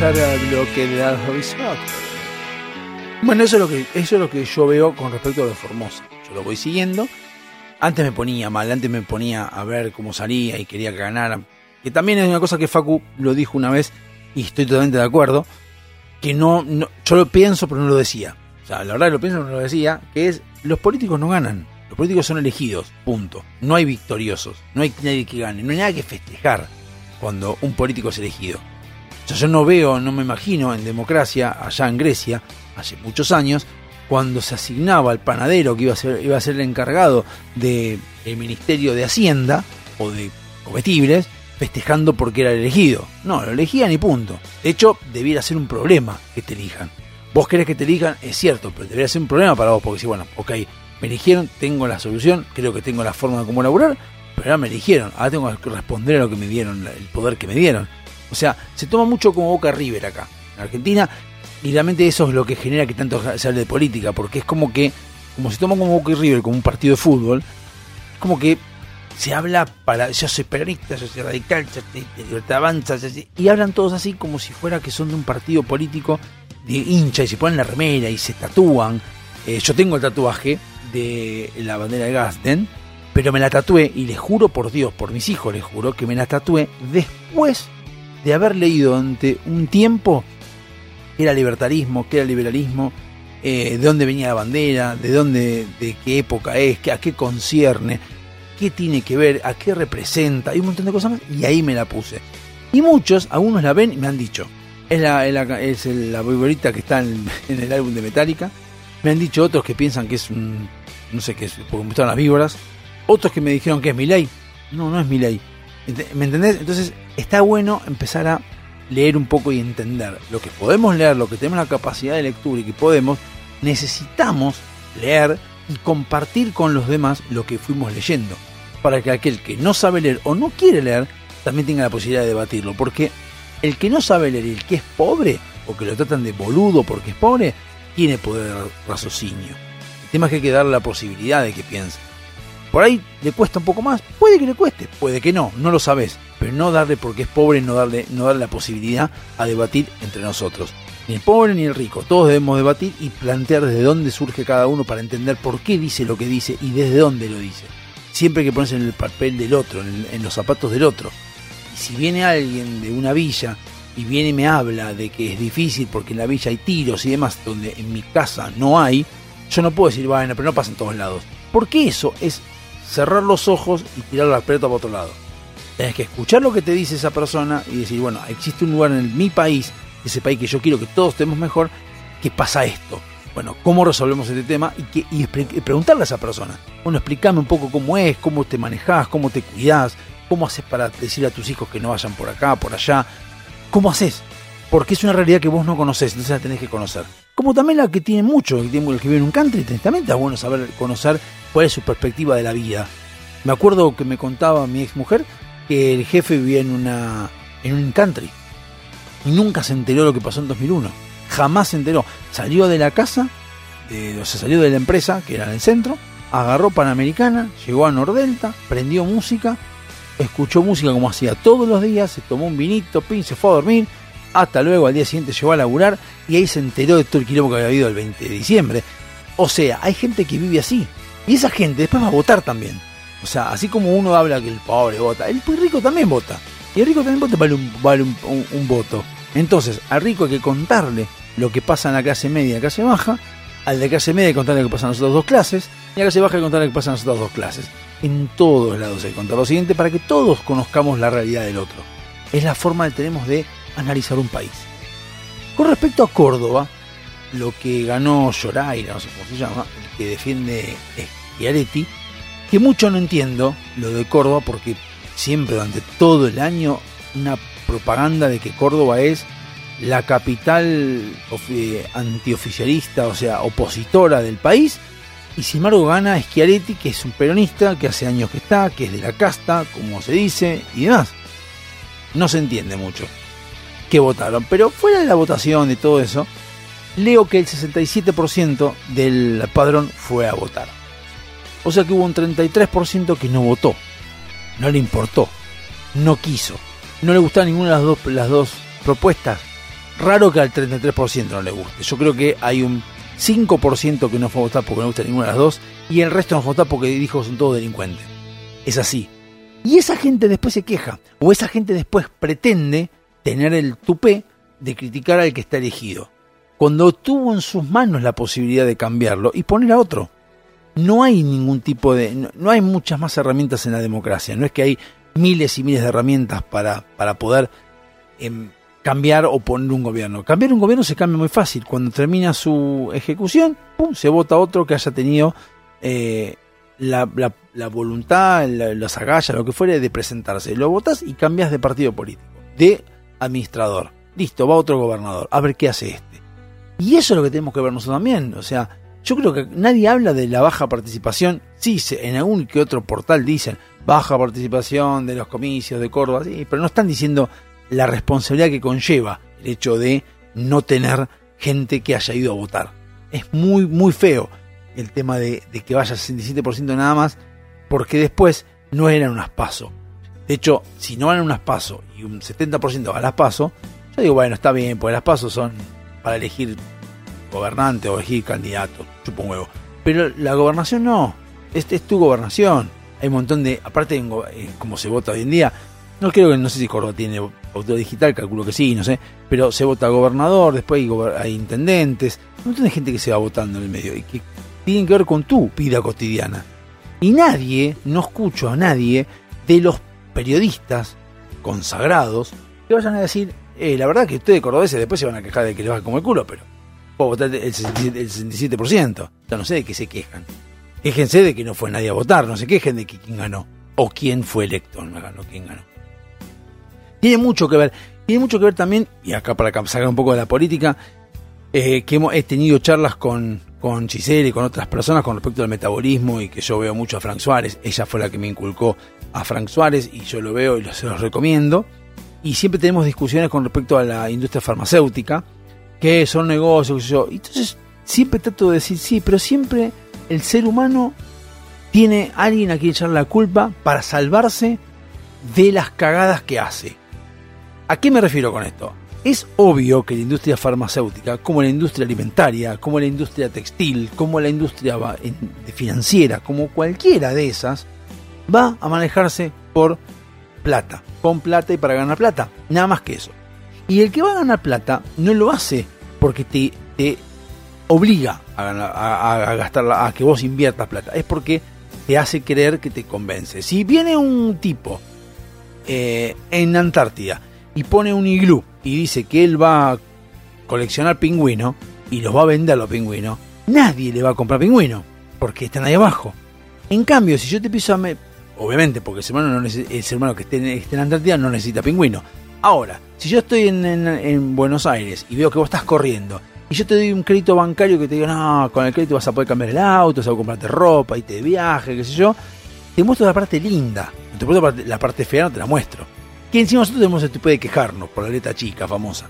Tercer bloque de. Bueno, eso es, lo que, eso es lo que yo veo con respecto a lo de Formosa. Yo lo voy siguiendo. Antes me ponía mal, antes me ponía a ver cómo salía y quería que ganara. Que también es una cosa que Facu lo dijo una vez y estoy totalmente de acuerdo. Que no, no yo lo pienso pero no lo decía. O sea, la verdad lo pienso pero no lo decía. Que es, los políticos no ganan. Los políticos son elegidos, punto. No hay victoriosos, no hay nadie que gane, no hay nada que festejar cuando un político es elegido. Yo no veo, no me imagino en democracia, allá en Grecia, hace muchos años, cuando se asignaba al panadero que iba a ser, iba a ser el encargado del Ministerio de Hacienda o de comestibles, festejando porque era el elegido. No, lo elegían y punto. De hecho, debiera ser un problema que te elijan. Vos querés que te elijan, es cierto, pero debería ser un problema para vos, porque si, bueno, ok, me eligieron, tengo la solución, creo que tengo la forma de cómo laburar, pero ahora me eligieron, ahora tengo que responder a lo que me dieron, el poder que me dieron. O sea, se toma mucho como Boca River acá, en Argentina, y realmente eso es lo que genera que tanto se hable de política, porque es como que, como se toma como Boca River, como un partido de fútbol, es como que se habla para, yo soy peronista, yo soy radical, yo soy libertad avanza, y hablan todos así como si fuera que son de un partido político de hincha y se ponen la remera y se tatúan. Eh, yo tengo el tatuaje de la bandera de Gasten, pero me la tatué y les juro por Dios, por mis hijos les juro que me la tatué después de haber leído durante un tiempo qué era libertarismo, qué era liberalismo, eh, de dónde venía la bandera, de dónde, de qué época es, a qué concierne, qué tiene que ver, a qué representa, y un montón de cosas más, y ahí me la puse. Y muchos, algunos la ven y me han dicho, es la, es la, es que está en, (laughs) en el álbum de Metallica, me han dicho otros que piensan que es un, no sé qué es, porque me las víboras, otros que me dijeron que es mi ley, no, no es mi ley, ¿me entendés? Entonces está bueno empezar a leer un poco y entender lo que podemos leer, lo que tenemos la capacidad de lectura y que podemos, necesitamos leer y compartir con los demás lo que fuimos leyendo, para que aquel que no sabe leer o no quiere leer también tenga la posibilidad de debatirlo, porque el que no sabe leer y el que es pobre, o que lo tratan de boludo porque es pobre, tiene poder de raciocinio. El tema es que hay que darle la posibilidad de que piense. Por ahí le cuesta un poco más, puede que le cueste, puede que no, no lo sabes, pero no darle porque es pobre, no darle, no darle la posibilidad a debatir entre nosotros. Ni el pobre ni el rico, todos debemos debatir y plantear desde dónde surge cada uno para entender por qué dice lo que dice y desde dónde lo dice. Siempre que ponerse en el papel del otro, en los zapatos del otro. Y si viene alguien de una villa y viene y me habla de que es difícil porque en la villa hay tiros y demás, donde en mi casa no hay, yo no puedo decir, bueno, pero no pasa en todos lados. Porque eso es cerrar los ojos y tirar la pelota para otro lado. Tienes que escuchar lo que te dice esa persona y decir, bueno, existe un lugar en mi país, ese país que yo quiero que todos estemos mejor, que pasa esto. Bueno, ¿cómo resolvemos este tema? Y, que, y preguntarle a esa persona. Bueno, explícame un poco cómo es, cómo te manejás, cómo te cuidás, cómo haces para decirle a tus hijos que no vayan por acá, por allá. ¿Cómo haces? Porque es una realidad que vos no conocés, entonces la tenés que conocer. Como también la que tiene mucho, el el que vive en un country, también está bueno saber, conocer cuál es su perspectiva de la vida. Me acuerdo que me contaba mi ex mujer que el jefe vivía en una en un country y nunca se enteró lo que pasó en 2001. Jamás se enteró. Salió de la casa, de- o sea, salió de la empresa, que era en el centro, agarró Panamericana, llegó a Nordelta, prendió música, escuchó música como hacía todos los días, se tomó un vinito, pin, se fue a dormir, hasta luego al día siguiente llegó a laburar y ahí se enteró de todo el quilombo que había habido el 20 de diciembre. O sea, hay gente que vive así. Y esa gente después va a votar también. O sea, así como uno habla que el pobre vota, el rico también vota. Y el rico también vota vale un, vale un, un- un voto. Entonces, al rico hay que contarle lo que pasa en la clase media y la clase baja. Al de clase media hay que contarle lo que pasa en las otras dos clases. Y a la clase baja hay que contarle lo que pasa en las otras dos clases. En todos lados hay que contar lo siguiente para que todos conozcamos la realidad del otro. Es la forma que tenemos de analizar un país. Con respecto a Córdoba, lo que ganó Yoraira, no sé cómo se llama, que defiende Schiaretti, que mucho no entiendo lo de Córdoba porque siempre durante todo el año una propaganda de que Córdoba es la capital ofi- antioficialista, o sea, opositora del país, y sin embargo gana Schiaretti, que es un peronista, que hace años que está, que es de la casta, como se dice, y demás. No se entiende mucho que votaron, pero fuera de la votación de todo eso, leo que el 67% del padrón fue a votar. O sea que hubo un 33% que no votó, no le importó, no quiso, no le gustaban ninguna de las dos, las dos propuestas. Raro que al 33% no le guste. Yo creo que hay un 5% que no fue a votar porque no gusta ninguna de las dos y el resto no fue a votar porque dijo son todos delincuentes. Es así. Y esa gente después se queja, o esa gente después pretende tener el tupé de criticar al que está elegido, cuando tuvo en sus manos la posibilidad de cambiarlo y poner a otro. No hay ningún tipo de... No, hay muchas más herramientas en la democracia, no es que hay miles y miles de herramientas para, para poder em, cambiar o poner un gobierno. Cambiar un gobierno se cambia muy fácil. Cuando termina su ejecución, pum, se vota otro que haya tenido eh, la, la- voluntad, la- las agallas, lo que fuere, de presentarse. Lo votas y cambias de partido político, de administrador. Listo, va otro gobernador. A ver qué hace este. Y eso es lo que tenemos que ver nosotros también. O sea, yo creo que nadie habla de la baja participación. Sí, en algún que otro portal dicen baja participación de los comicios de Córdoba, sí, pero no están diciendo la responsabilidad que conlleva el hecho de no tener gente que haya ido a votar. Es muy, muy feo el tema de, de que vaya 67% nada más, porque después no eran unas pasos. De hecho, si no van unas pasos y un 70% va a las pasos, yo digo, bueno, está bien, porque las pasos son para elegir gobernante o elegir candidato, chupa un huevo. Pero la gobernación no, este es tu gobernación. Hay un montón de, aparte eh, como se vota hoy en día, no creo que, no sé si Córdoba tiene auto digital, calculo que sí, no sé, pero se vota gobernador, después hay, gober- hay intendentes, un montón de gente que se va votando en el medio y que tienen que ver con tu vida cotidiana. Y nadie, no escucho a nadie de los periodistas consagrados que vayan a decir, eh, la verdad que ustedes cordobeses después se van a quejar de que les va como el culo, pero puedo votar el 67%, el 67%. Ya no sé de qué se quejan. Quéjense de que no fue nadie a votar, no se quejen de que quién ganó. O quién fue electo, no ganó, quién ganó. Tiene mucho que ver, tiene mucho que ver también, y acá para sacar un poco de la política, eh, que hemos, he tenido charlas con, con Giselle y con otras personas con respecto al metabolismo y que yo veo mucho a Frank Suárez. Ella fue la que me inculcó a Frank Suárez y yo lo veo y se los recomiendo. Y siempre tenemos discusiones con respecto a la industria farmacéutica, que son negocios, yo. Entonces, siempre trato de decir, sí, pero siempre el ser humano tiene alguien a quien echar la culpa para salvarse de las cagadas que hace. ¿A qué me refiero con esto? Es obvio que la industria farmacéutica, como la industria alimentaria, como la industria textil, como la industria financiera, como cualquiera de esas, va a manejarse por plata, con plata y para ganar plata, nada más que eso. Y el que va a ganar plata no lo hace porque te, te obliga a, ganar- a- gastarla, a que vos inviertas plata, es porque te hace creer que te convence. Si viene un tipo eh, en Antártida y pone un iglú y dice que él va a coleccionar pingüino, y los va a vender los pingüinos, nadie le va a comprar pingüino, porque están ahí abajo. En cambio, si yo te empiezo a... Obviamente, porque el ser humano, el que esté en, esté Antártida no necesita pingüino. Ahora, si yo estoy en, en- en Buenos Aires y veo que vos estás corriendo, y yo te doy un crédito bancario que te digo, no, con el crédito vas a poder cambiar el auto, vas a comprarte ropa, irte de viaje, qué sé yo, te muestro la parte linda. Te muestro la parte, la parte fea, no te la muestro. Que encima nosotros tenemos el tipo de quejarnos por la letra chica famosa.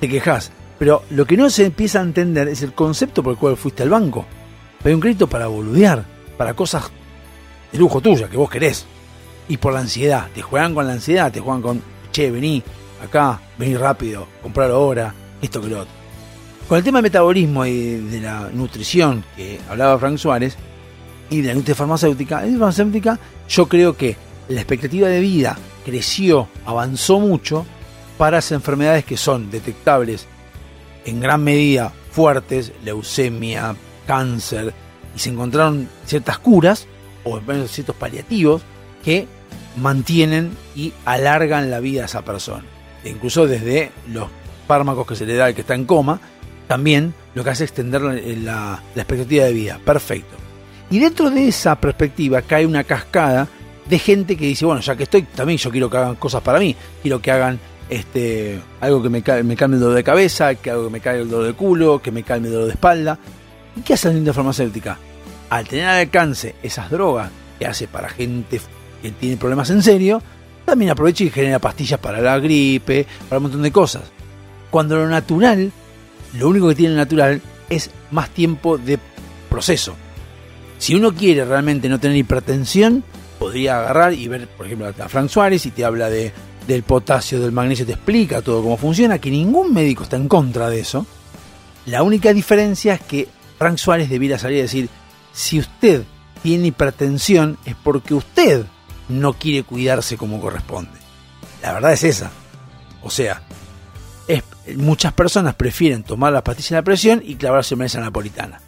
Te quejas. Pero lo que no se empieza a entender es el concepto por el cual fuiste al banco. Hay un crédito para boludear, para cosas de lujo tuya que vos querés. Y por la ansiedad. Te juegan con la ansiedad, te juegan con, che, vení acá, vení rápido, comprar ahora, esto que lo otro. Con el tema del metabolismo y de la nutrición que hablaba Frank Suárez, y de la industria farmacéutica, farmacéutica, yo creo que la expectativa de vida creció, avanzó mucho para las enfermedades que son detectables en gran medida fuertes, leucemia, cáncer, y se encontraron ciertas curas, o menos ciertos paliativos, que mantienen y alargan la vida a esa persona. E incluso desde los fármacos que se le da al que está en coma, también lo que hace es extender la, la- la expectativa de vida. Perfecto. Y dentro de esa perspectiva cae una cascada de gente que dice, bueno, ya que estoy, también yo quiero que hagan cosas para mí, quiero que hagan este algo que me, me calme el dolor de cabeza, que algo que me caiga el dolor de culo, que me calme el dolor de espalda. ¿Y qué hace la industria farmacéutica? Al tener al alcance esas drogas que hace para gente que tiene problemas en serio, también aprovecha y genera pastillas para la gripe, para un montón de cosas. Cuando lo natural, lo único que tiene natural es más tiempo de proceso. Si uno quiere realmente no tener hipertensión, podría agarrar y ver, por ejemplo, a Frank Suárez y te habla de, del potasio, del magnesio, te explica todo cómo funciona, que ningún médico está en contra de eso. La única diferencia es que Frank Suárez debiera salir a decir, si usted tiene hipertensión es porque usted no quiere cuidarse como corresponde. La verdad es esa. O sea, es- muchas personas prefieren tomar las pastillas de la presión y clavarse una napolitana.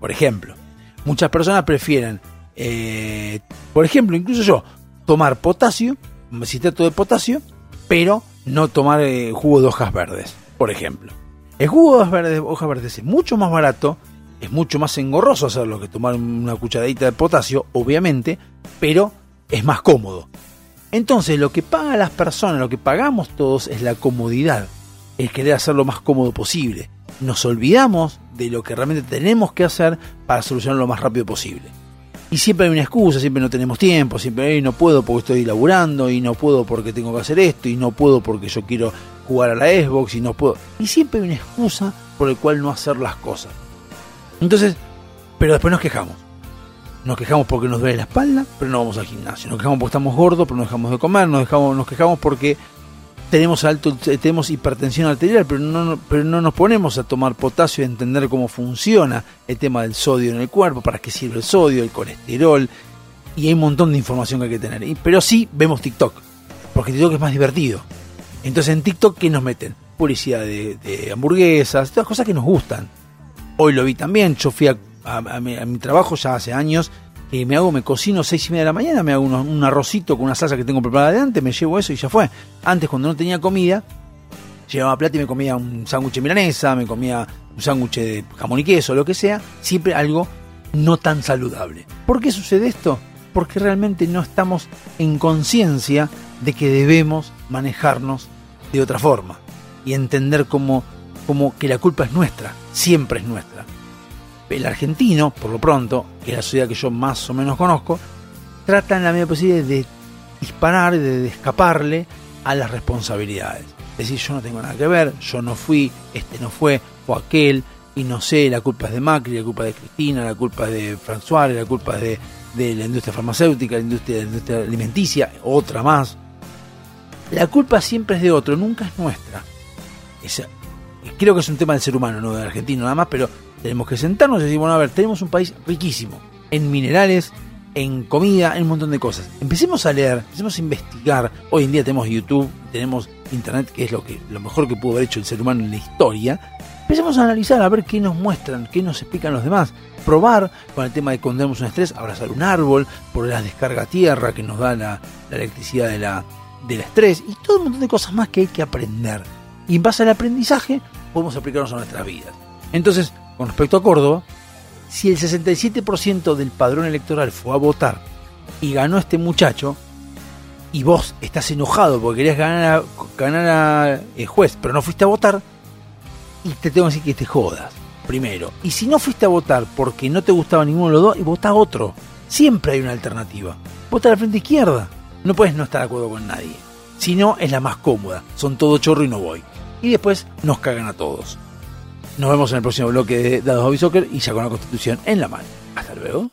Por ejemplo, muchas personas prefieren, eh, por ejemplo, incluso yo, tomar potasio, citrato de potasio, pero no tomar eh, jugo de hojas verdes, por ejemplo. El jugo de hojas verdes, hojas verdes es mucho más barato, es mucho más engorroso hacerlo que tomar una cucharadita de potasio, obviamente, pero es más cómodo. Entonces, lo que pagan las personas, lo que pagamos todos es la comodidad, es querer hacer lo más cómodo posible. Nos olvidamos de lo que realmente tenemos que hacer para solucionarlo lo más rápido posible. Y siempre hay una excusa, siempre no tenemos tiempo, siempre "Ay, no puedo porque estoy laburando, y no puedo porque tengo que hacer esto, y no puedo porque yo quiero jugar a la Xbox, y no puedo. Y siempre hay una excusa por el cual no hacer las cosas. Entonces, pero después nos quejamos. Nos quejamos porque nos duele la espalda, pero no vamos al gimnasio. Nos quejamos porque estamos gordos, pero no dejamos de comer. Nos, dejamos, nos quejamos porque tenemos alto tenemos hipertensión arterial, pero no, pero no nos ponemos a tomar potasio y entender cómo funciona el tema del sodio en el cuerpo, para qué sirve el sodio, el colesterol. Y hay un montón de información que hay que tener. Pero sí vemos TikTok, porque TikTok es más divertido. Entonces en TikTok, ¿qué nos meten? Publicidad de, de hamburguesas, todas cosas que nos gustan. Hoy lo vi también, yo fui a, mi, trabajo ya hace años, que me hago, me cocino seis y media de la mañana, me hago un arrocito con una salsa que tengo preparada de antes, me llevo eso y ya fue. Antes cuando no tenía comida, llevaba plata y me comía un sándwich de milanesa, me comía un sándwich de jamón y queso, lo que sea, siempre algo no tan saludable. ¿Por qué sucede esto? Porque realmente no estamos en conciencia de que debemos manejarnos de otra forma y entender cómo, cómo que la culpa es nuestra, siempre es nuestra. El argentino, por lo pronto, que es la sociedad que yo más o menos conozco, trata en la medida posible de disparar, de escaparle a las responsabilidades. Decir, yo no tengo nada que ver, yo no fui, este no fue, o aquel, y no sé, la culpa es de Macri, la culpa es de Cristina, la culpa es de Suárez, la culpa es de, de la industria farmacéutica, la industria, la industria alimenticia, otra más. La culpa siempre es de otro, nunca es nuestra. Esa- creo que es un tema del ser humano, no del argentino nada más, pero tenemos que sentarnos y decir, bueno, a ver, tenemos un país riquísimo en minerales, en comida, en un montón de cosas. Empecemos a leer, empecemos a investigar. Hoy en día tenemos YouTube, tenemos Internet, que es lo, que, lo mejor que pudo haber hecho el ser humano en la historia. Empecemos a analizar, a ver qué nos muestran, qué nos explican los demás. Probar con el tema de cuando tenemos un estrés, abrazar un árbol, por la descarga a tierra que nos da la, electricidad de la, del estrés y todo un montón de cosas más que hay que aprender. Y en base al aprendizaje podemos aplicarnos a nuestras vidas. Entonces, con respecto a Córdoba, si el 67% del padrón electoral fue a votar y ganó este muchacho, y vos estás enojado porque querías ganar a, ganar a eh, juez, pero no fuiste a votar, y te tengo que decir que te jodas, primero. Y si no fuiste a votar porque no te gustaba ninguno de los dos, y votá otro. Siempre hay una alternativa. Vota a la frente izquierda. No puedes no estar de acuerdo con nadie. Si no, es la más cómoda. Son todo chorro y no voy. Y después nos cagan a todos. Nos vemos en el próximo bloque de Dados Hobby Soccer y ya con la constitución en la mano. Hasta luego.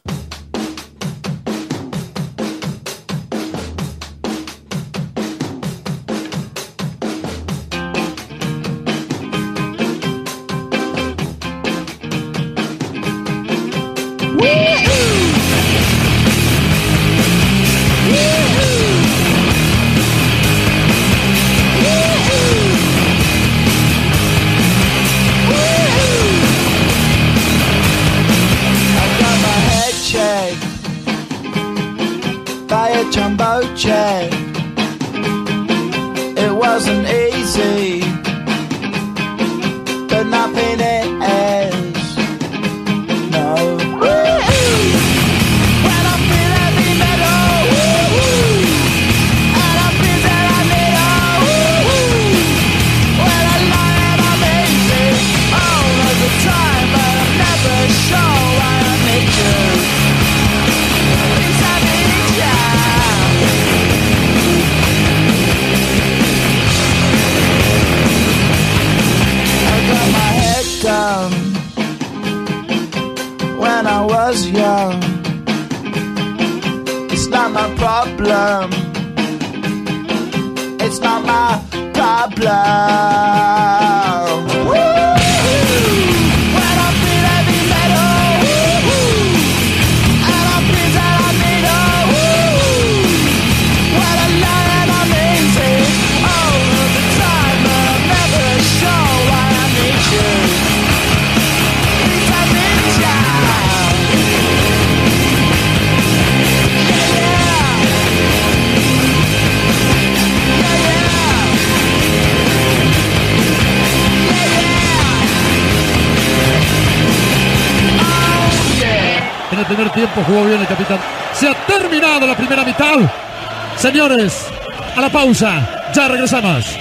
Ya regresamos.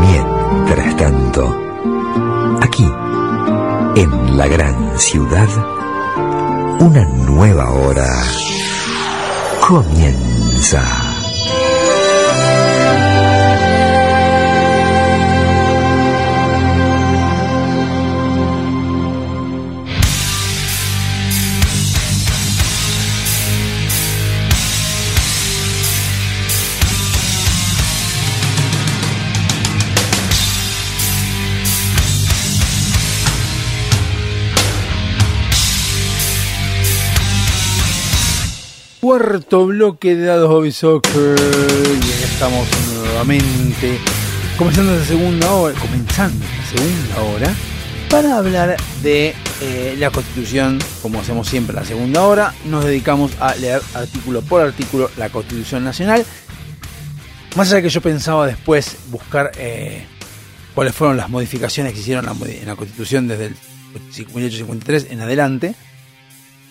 Mientras tanto, aquí, en la gran ciudad, una nueva hora comienza. Cuarto bloque de Dados Hobby Soccer. Y acá estamos nuevamente comenzando esta segunda hora, comenzando segunda hora para hablar de eh, la Constitución, como hacemos siempre la segunda hora. Nos dedicamos a leer artículo por artículo la Constitución Nacional. Más allá de que yo pensaba después buscar eh, cuáles fueron las modificaciones que hicieron la en la Constitución desde el 1853 en adelante.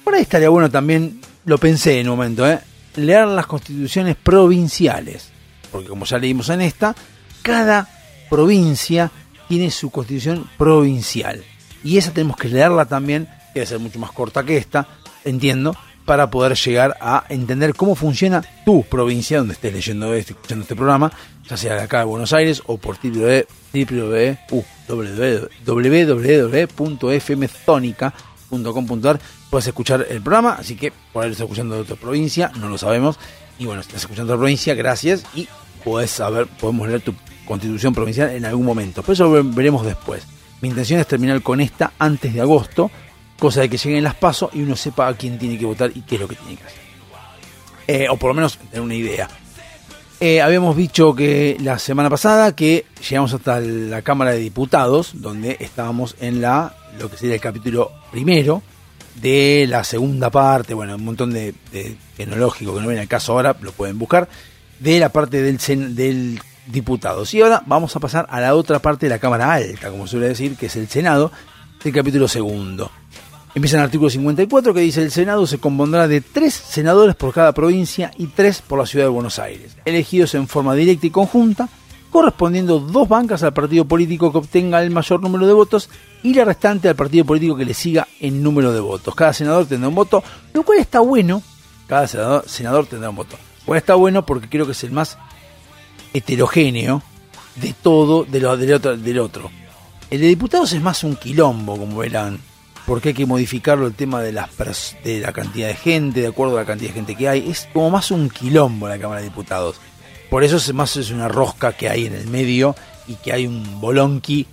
Por ahí estaría bueno también, lo pensé en un momento, ¿eh? leer las constituciones provinciales. Porque como ya leímos en esta, cada provincia tiene su constitución provincial. Y esa tenemos que leerla también, que debe ser mucho más corta que esta, entiendo, para poder llegar a entender cómo funciona tu provincia donde estés leyendo esto, escuchando este programa, ya sea de acá de Buenos Aires o por www- www- www.fmzonica.com.ar puedes escuchar el programa, así que por ahí lo estás escuchando de otra provincia, no lo sabemos. Y bueno, estás escuchando de otra provincia, gracias. Y podés saber, podemos leer tu constitución provincial en algún momento. Pero eso veremos después. Mi intención es terminar con esta antes de agosto, cosa de que lleguen las pasos y uno sepa a quién tiene que votar y qué es lo que tiene que hacer. Eh, o por lo menos tener una idea. Eh, habíamos dicho que la semana pasada que llegamos hasta la Cámara de Diputados, donde estábamos en la lo que sería el capítulo primero de la segunda parte, bueno, un montón de, de tecnológico que no viene al caso ahora, lo pueden buscar, de la parte del, del diputado. Y ahora vamos a pasar a la otra parte de la Cámara Alta, como suele decir, que es el Senado, del capítulo segundo. Empieza en el artículo 54 que dice el Senado se compondrá de tres senadores por cada provincia y tres por la ciudad de Buenos Aires, elegidos en forma directa y conjunta, correspondiendo dos bancas al partido político que obtenga el mayor número de votos y la restante al partido político que le siga en número de votos. Cada senador tendrá un voto, lo cual está bueno. Cada senador, tendrá un voto. Lo está bueno porque creo que es el más heterogéneo de todo de lo, del, otro, del otro. El de diputados es más un quilombo, como verán, porque hay que modificarlo el tema de, las de la cantidad de gente, de acuerdo a la cantidad de gente que hay. Es como más un quilombo la Cámara de Diputados. Por eso es más es una rosca que hay en el medio y que hay un bolonqui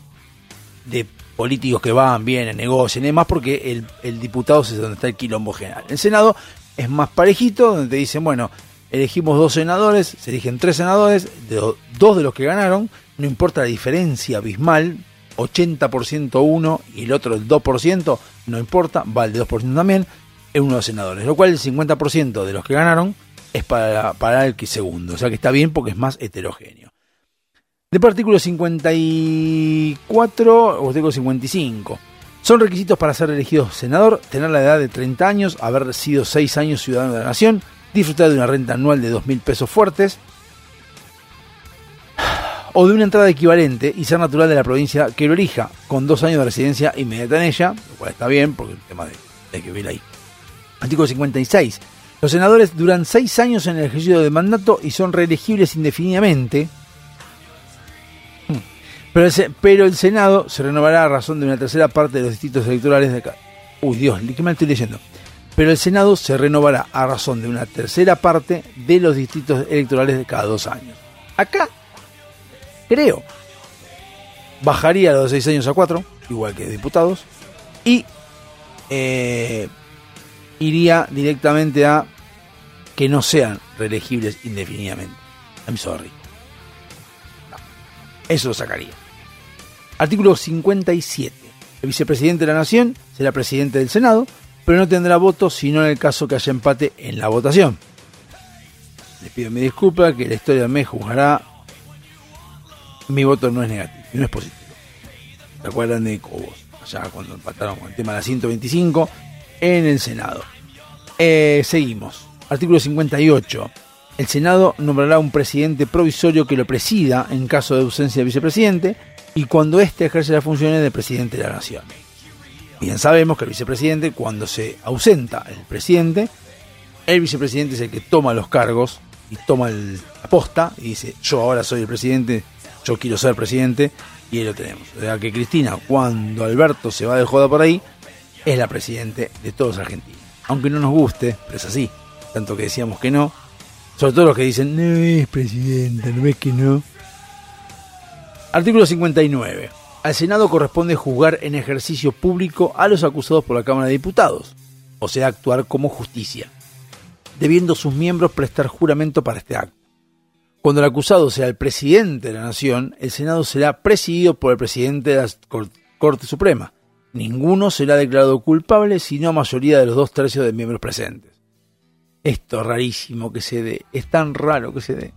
de políticos que van, vienen, negocian y demás, porque el, el diputado es donde está el quilombo general. El Senado es más parejito, donde te dicen, bueno, elegimos dos senadores, se eligen tres senadores, de do- dos de los que ganaron, no importa la diferencia abismal, 80% uno y el otro el 2%, no importa, va el de 2% también, es uno de los senadores, lo cual el 50% de los que ganaron es para, para el que segundo, o sea que está bien porque es más heterogéneo. De artículo 54 o artículo 55. Son requisitos para ser elegido senador, tener la edad de 30 años, haber sido 6 años ciudadano de la nación, disfrutar de una renta anual de 2.000 pesos fuertes, o de una entrada equivalente y ser natural de la provincia que lo elija, con dos años de residencia inmediata en ella, lo cual está bien, porque el tema de, hay que ahí. Artículo 56. Los senadores duran seis años en el ejercicio de mandato y son reelegibles indefinidamente. Hmm. Pero el, Senado se renovará a razón de una tercera parte de los distritos electorales de cada... Uy, Dios, qué mal estoy leyendo. Pero el Senado se renovará a razón de una tercera parte de los distritos electorales de cada dos años. Acá, creo, bajaría los seis años a cuatro, igual que diputados, y eh, iría directamente a que no sean reelegibles indefinidamente. I'm sorry. No. Eso lo sacaría. Artículo 57. El vicepresidente de la Nación será presidente del Senado, pero no tendrá voto sino en el caso que haya empate en la votación. Les pido mi disculpa que la historia me juzgará. Mi voto no es negativo, no es positivo. ¿Se acuerdan de Cobos? Allá cuando empataron con el tema de la 125 en el Senado. Eh, seguimos. Artículo 58. El Senado nombrará un presidente provisorio que lo presida en caso de ausencia del vicepresidente y cuando éste ejerce las funciones de presidente de la nación. Bien sabemos que el vicepresidente, cuando se ausenta el presidente, el vicepresidente es el que toma los cargos y toma el- la posta y dice, yo ahora soy el presidente, yo quiero ser presidente, y ahí lo tenemos. O sea que Cristina, cuando Alberto se va de joda por ahí, es la presidente de todos argentinos. Aunque no nos guste, pero es así. Tanto que decíamos que no. Sobre todo los que dicen, no es presidenta, no ves que no. Artículo 59. Al Senado corresponde juzgar en ejercicio público a los acusados por la Cámara de Diputados, o sea, actuar como justicia, debiendo sus miembros prestar juramento para este acto. Cuando el acusado sea el presidente de la Nación, el Senado será presidido por el presidente de la Cor- Corte Suprema. Ninguno será declarado culpable sino a mayoría de los dos tercios de miembros presentes. Esto es rarísimo que se dé, es tan raro que se dé.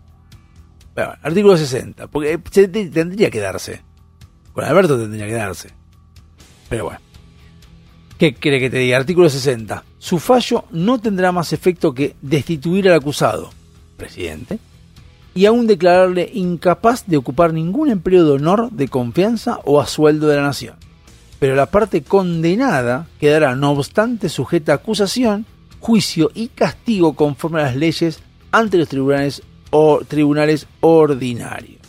Artículo 60, porque tendría que darse. Con Alberto tendría que darse. Pero bueno. ¿Qué quiere que te diga? Artículo 60. Su fallo no tendrá más efecto que destituir al acusado, presidente, y aún declararle incapaz de ocupar ningún empleo de honor, de confianza o a sueldo de la nación. Pero la parte condenada quedará, no obstante, sujeta a acusación, juicio y castigo conforme a las leyes ante los tribunales, o, tribunales ordinarios.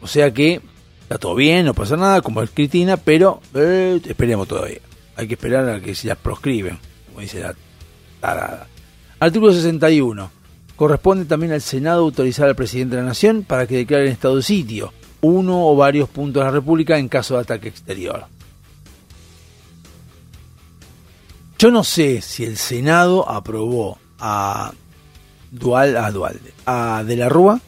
O sea que está todo bien, no pasa nada, como es Cristina, pero eh, esperemos todavía. Hay que esperar a que se las proscriben, como dice la tarada. Artículo 61. Corresponde también al Senado autorizar al presidente de la Nación para que declare en estado de sitio uno o varios puntos de la República en caso de ataque exterior. Yo no sé si el Senado aprobó a Dual, a Dualde, a De la Rúa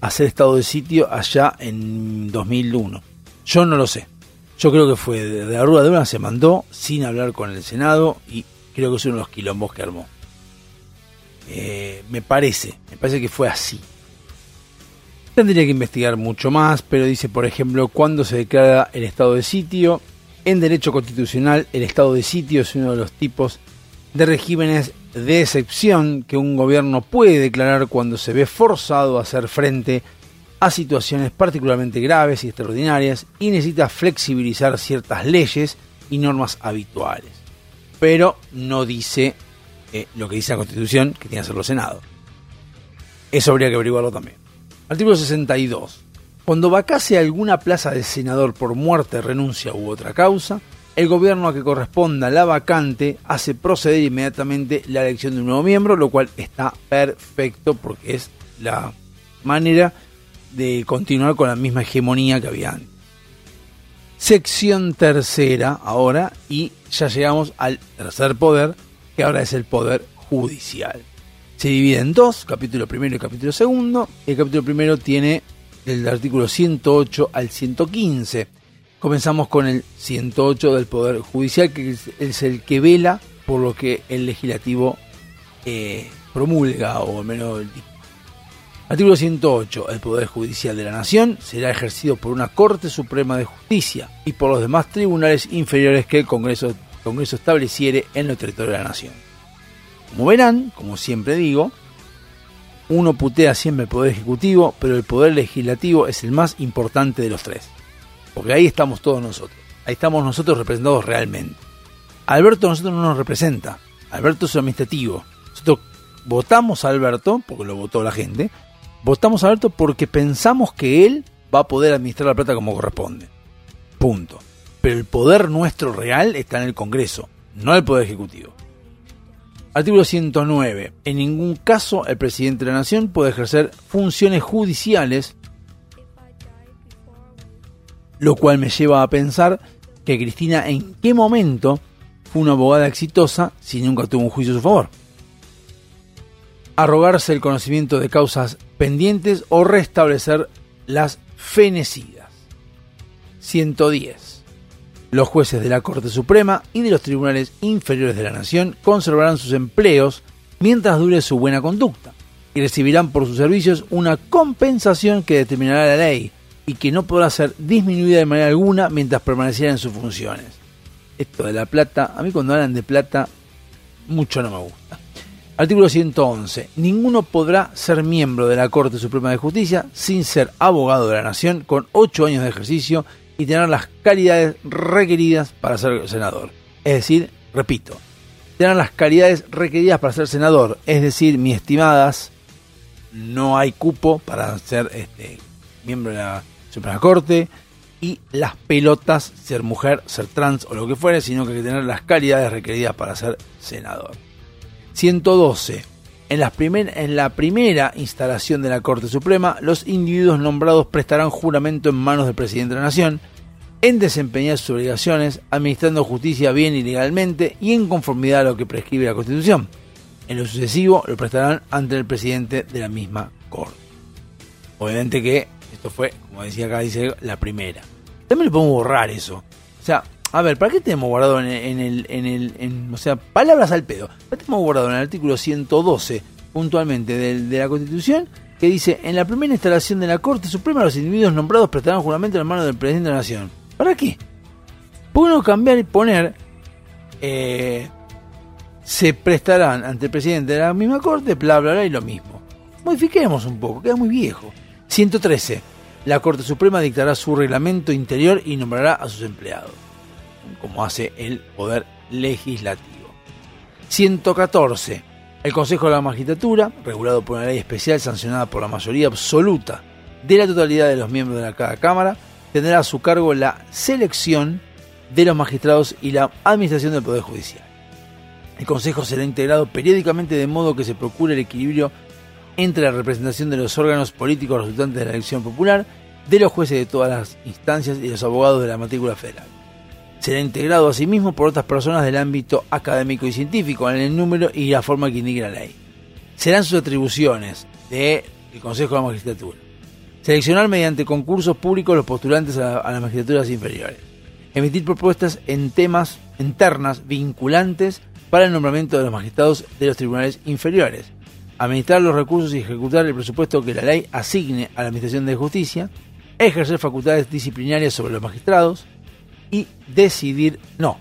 hacer estado de sitio allá en 2001. Yo no lo sé. Yo creo que fue de la Rúa de una se mandó sin hablar con el Senado y creo que es uno de los quilombos que armó. Eh, me parece, me parece que fue así. Tendría que investigar mucho más, pero dice, por ejemplo, cuando se declara el estado de sitio. En derecho constitucional, el estado de sitio es uno de los tipos de regímenes de excepción que un gobierno puede declarar cuando se ve forzado a hacer frente a situaciones particularmente graves y extraordinarias y necesita flexibilizar ciertas leyes y normas habituales. Pero no dice eh, lo que dice la Constitución que tiene que hacerlo el Senado. Eso habría que averiguarlo también. Artículo 62. Cuando vacase alguna plaza de senador por muerte, renuncia u otra causa, el gobierno a que corresponda la vacante hace proceder inmediatamente la elección de un nuevo miembro, lo cual está perfecto porque es la manera de continuar con la misma hegemonía que había antes. Sección tercera ahora y ya llegamos al tercer poder, que ahora es el poder judicial. Se divide en dos, capítulo primero y capítulo segundo. El capítulo primero tiene del artículo 108 al 115. Comenzamos con el 108 del Poder Judicial, que es, el que vela por lo que el legislativo eh, promulga, o menos el Artículo 108. El Poder Judicial de la Nación será ejercido por una Corte Suprema de Justicia y por los demás tribunales inferiores que el Congreso, Congreso estableciere en el territorio de la Nación. Como verán, como siempre digo, uno putea siempre el Poder Ejecutivo, pero el Poder Legislativo es el más importante de los tres. Porque ahí estamos todos nosotros. Ahí estamos nosotros representados realmente. Alberto a nosotros no nos representa. Alberto es administrativo. Nosotros votamos a Alberto, porque lo votó la gente. Votamos a Alberto porque pensamos que él va a poder administrar la plata como corresponde. Punto. Pero el poder nuestro real está en el Congreso, no el Poder Ejecutivo. Artículo 109. En ningún caso el presidente de la Nación puede ejercer funciones judiciales, lo cual me lleva a pensar que Cristina en qué momento fue una abogada exitosa si nunca tuvo un juicio a su favor. Arrogarse el conocimiento de causas pendientes o restablecer las fenecidas. 110. Los jueces de la Corte Suprema y de los tribunales inferiores de la Nación conservarán sus empleos mientras dure su buena conducta y recibirán por sus servicios una compensación que determinará la ley y que no podrá ser disminuida de manera alguna mientras permanecieran en sus funciones. Esto de la plata, a mí cuando hablan de plata, mucho no me gusta. Artículo 111. Ninguno podrá ser miembro de la Corte Suprema de Justicia sin ser abogado de la Nación con 8 años de ejercicio y tener las calidades requeridas para ser senador. Es decir, repito, tener las calidades requeridas para ser senador. Es decir, mis estimadas, no hay cupo para ser este, miembro de la Suprema Corte y las pelotas, ser mujer, ser trans o lo que fuere, sino que hay que tener las calidades requeridas para ser senador. 112. En, primer- en la primera instalación de la Corte Suprema, los individuos nombrados prestarán juramento en manos del presidente de la Nación en desempeñar sus obligaciones, administrando justicia bien y legalmente y en conformidad a lo que prescribe la Constitución. En lo sucesivo, lo prestarán ante el presidente de la misma Corte. Obviamente que esto fue, como decía acá, dice la primera. También le podemos borrar eso. O sea, a ver, ¿para qué tenemos guardado en el, en el, en el en- o sea, palabras al pedo? ¿Para qué tenemos guardado en el artículo 112 puntualmente del- de, la Constitución que dice, en la primera instalación de la Corte Suprema los individuos nombrados prestarán juramento en manos del presidente de la Nación? ¿Para qué? ¿Por qué no cambiar y poner, eh, se prestarán ante el presidente de la misma Corte, bla, bla, bla, y lo mismo? Modifiquemos un poco, queda muy viejo. 113. La Corte Suprema dictará su reglamento interior y nombrará a sus empleados, como hace el Poder Legislativo. 114. El Consejo de la Magistratura, regulado por una ley especial sancionada por la mayoría absoluta de la totalidad de los miembros de cada Cámara, tendrá a su cargo la selección de los magistrados y la administración del Poder Judicial. El Consejo será integrado periódicamente de modo que se procure el equilibrio entre la representación de los órganos políticos resultantes de la elección popular, de los jueces de todas las instancias y los abogados de la matrícula federal. Será integrado asimismo por otras personas del ámbito académico y científico en el número y la forma que indique la ley. Serán sus atribuciones del Consejo de la Magistratura. Seleccionar mediante concursos públicos los postulantes a, a las magistraturas inferiores. Emitir propuestas en temas internas vinculantes para el nombramiento de los magistrados de los tribunales inferiores administrar los recursos y ejecutar el presupuesto que la ley asigne a la Administración de Justicia, ejercer facultades disciplinarias sobre los magistrados y decidir, no,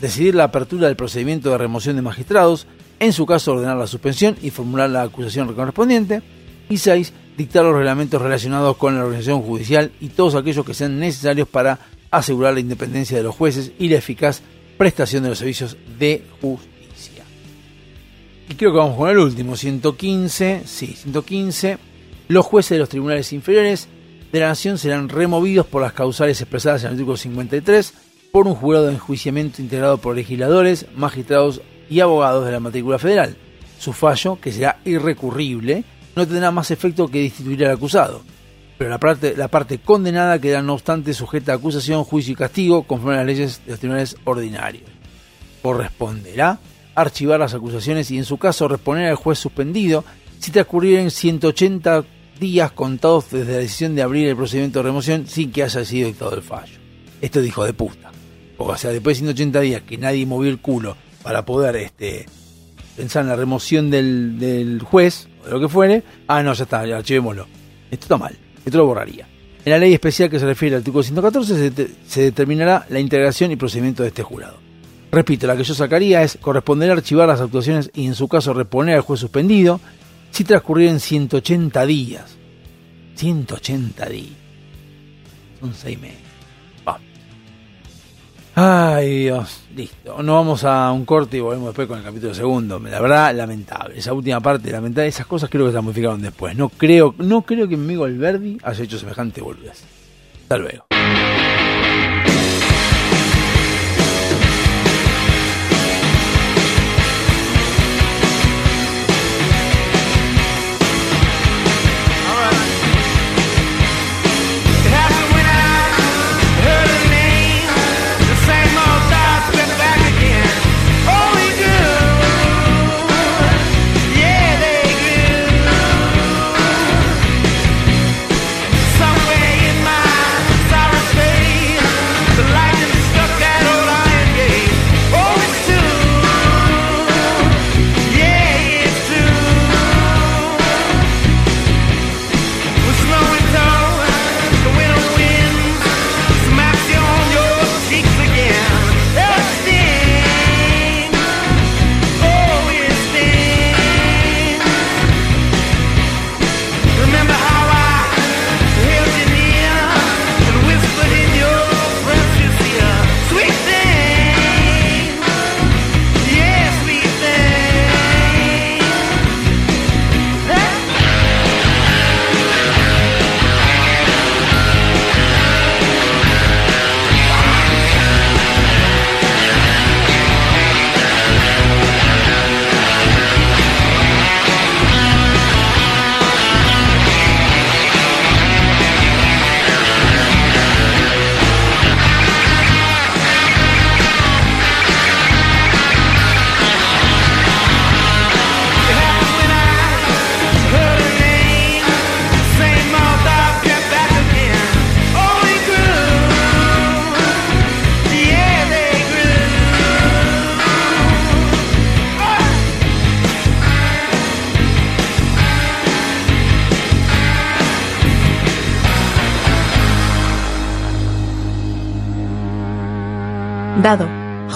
decidir la apertura del procedimiento de remoción de magistrados, en su caso ordenar la suspensión y formular la acusación correspondiente, y 6. Dictar los reglamentos relacionados con la organización judicial y todos aquellos que sean necesarios para asegurar la independencia de los jueces y la eficaz prestación de los servicios de justicia. Y creo que vamos con el último, 115, sí, 115. Los jueces de los tribunales inferiores de la Nación serán removidos por las causales expresadas en el artículo 53 por un jurado de enjuiciamiento integrado por legisladores, magistrados y abogados de la matrícula federal. Su fallo, que será irrecurrible, no tendrá más efecto que destituir al acusado. Pero la parte, la parte condenada quedará no obstante sujeta a acusación, juicio y castigo conforme a las leyes de los tribunales ordinarios. Corresponderá archivar las acusaciones y en su caso reponer al juez suspendido si transcurrieren 180 días contados desde la decisión de abrir el procedimiento de remoción sin que haya sido dictado el fallo. Esto dijo de puta. O sea, después de 180 días que nadie movió el culo para poder este, pensar en la remoción del, juez o de lo que fuere, ah, no, ya está, archivémoslo. Esto está mal, esto lo borraría. En la ley especial que se refiere al artículo 114 se, de- se determinará la integración y procedimiento de este jurado. Repito, la que yo sacaría es corresponderá archivar las actuaciones y en su caso reponer al juez suspendido si transcurrieron 180 días. 180 días. Son seis meses. Va. Ay Dios, listo. Nos vamos a un corte y volvemos después con el capítulo segundo. La verdad, lamentable. Esa última parte, lamentable. Esas cosas creo que se modificaron después. No creo, no creo que mi amigo Alberdi haya hecho semejante boludez. Hasta luego.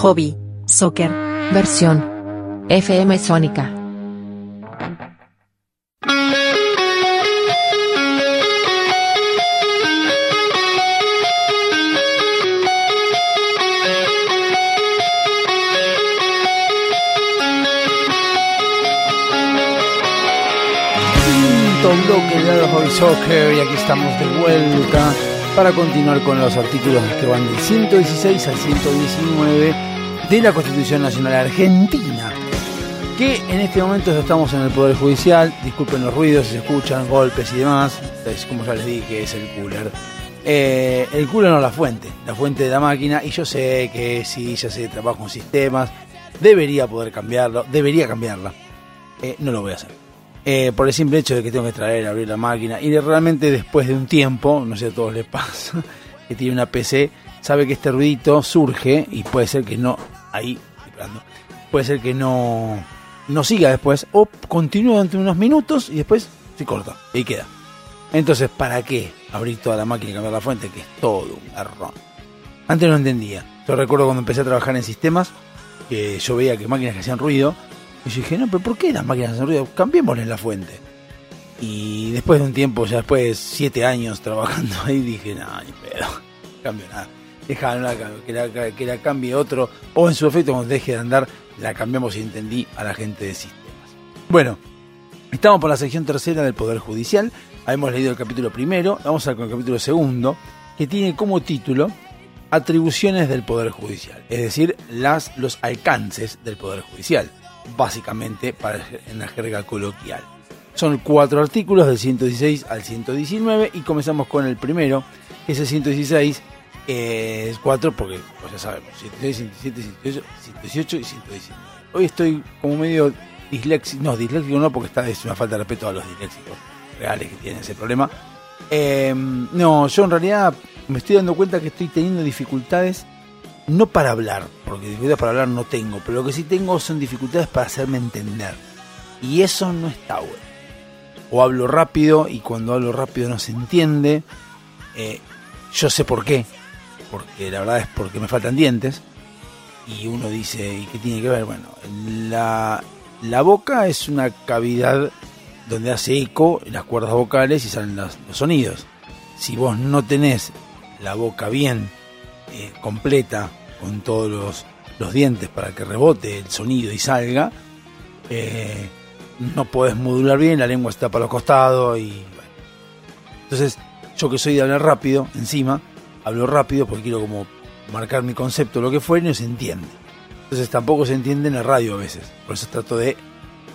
Hobby. Soccer. Versión. FM Sónica. Bloque de Hobby Soccer y aquí estamos de vuelta para continuar con los artículos que van del 116 al 119 de la Constitución Nacional Argentina. Que en este momento estamos en el Poder Judicial. Disculpen los ruidos si se escuchan, golpes y demás. Es como ya les dije, es el cooler. Eh, el cooler no la fuente, la fuente de la máquina. Y yo sé que si ya sé, trabajo en sistemas, debería poder cambiarlo, debería cambiarla. Eh, no lo voy a hacer. Eh, por el simple hecho de que tengo que traer, abrir la máquina y realmente después de un tiempo, no sé a todos les (laughs) pasa, que tiene una PC, sabe que este ruidito surge y puede ser que no, ahí, estoy esperando, puede ser que no, no siga después o continúa durante unos minutos y después se corta y ahí queda. Entonces, ¿para qué abrir toda la máquina y cambiar la fuente? Que es todo un garrón. Antes no entendía. Yo recuerdo cuando empecé a trabajar en sistemas, que yo veía que máquinas que hacían ruido, y yo dije, no, pero ¿por qué las máquinas hacen ruido? Cambiémosle la fuente. Y después de un tiempo, ya después de siete años trabajando ahí, dije, no, ni pedo, cambio nada. Deja no la cambio, que, la, que la cambie otro, o en su efecto, cuando deje de andar, la cambiamos y entendí a la gente de sistemas. Bueno, estamos por la sección tercera del Poder Judicial. Hemos leído el capítulo primero, vamos a con el capítulo segundo, que tiene como título Atribuciones del Poder Judicial, es decir, las, los alcances del Poder Judicial, básicamente para, en la jerga coloquial. Son cuatro artículos del 116 al 119 y comenzamos con el primero, que es el 116, eh, es cuatro porque pues ya sabemos, 116, 117, 118, 118 y 119. Hoy estoy como medio disléxico, no, disléxico no porque está, es una falta de respeto a los disléxicos reales que tienen ese problema. Eh, no, yo en realidad me estoy dando cuenta que estoy teniendo dificultades, no para hablar, porque dificultades para hablar no tengo, pero lo que sí tengo son dificultades para hacerme entender. Y eso no está bueno. O hablo rápido y cuando hablo rápido no se entiende. Eh, yo sé por qué, porque la verdad es porque me faltan dientes. Y uno dice, ¿y qué tiene que ver? Bueno, la, la boca es una cavidad donde hace eco las cuerdas vocales y salen los, sonidos. Si vos no tenés la boca bien eh, completa, con todos los, los, dientes para que rebote el sonido y salga, eh, no podés modular bien, la lengua está para los costados y bueno. Entonces, yo que soy de hablar rápido, encima, hablo rápido porque quiero como marcar mi concepto, lo que fue, y no se entiende. Entonces tampoco se entiende en la radio a veces. Por eso trato de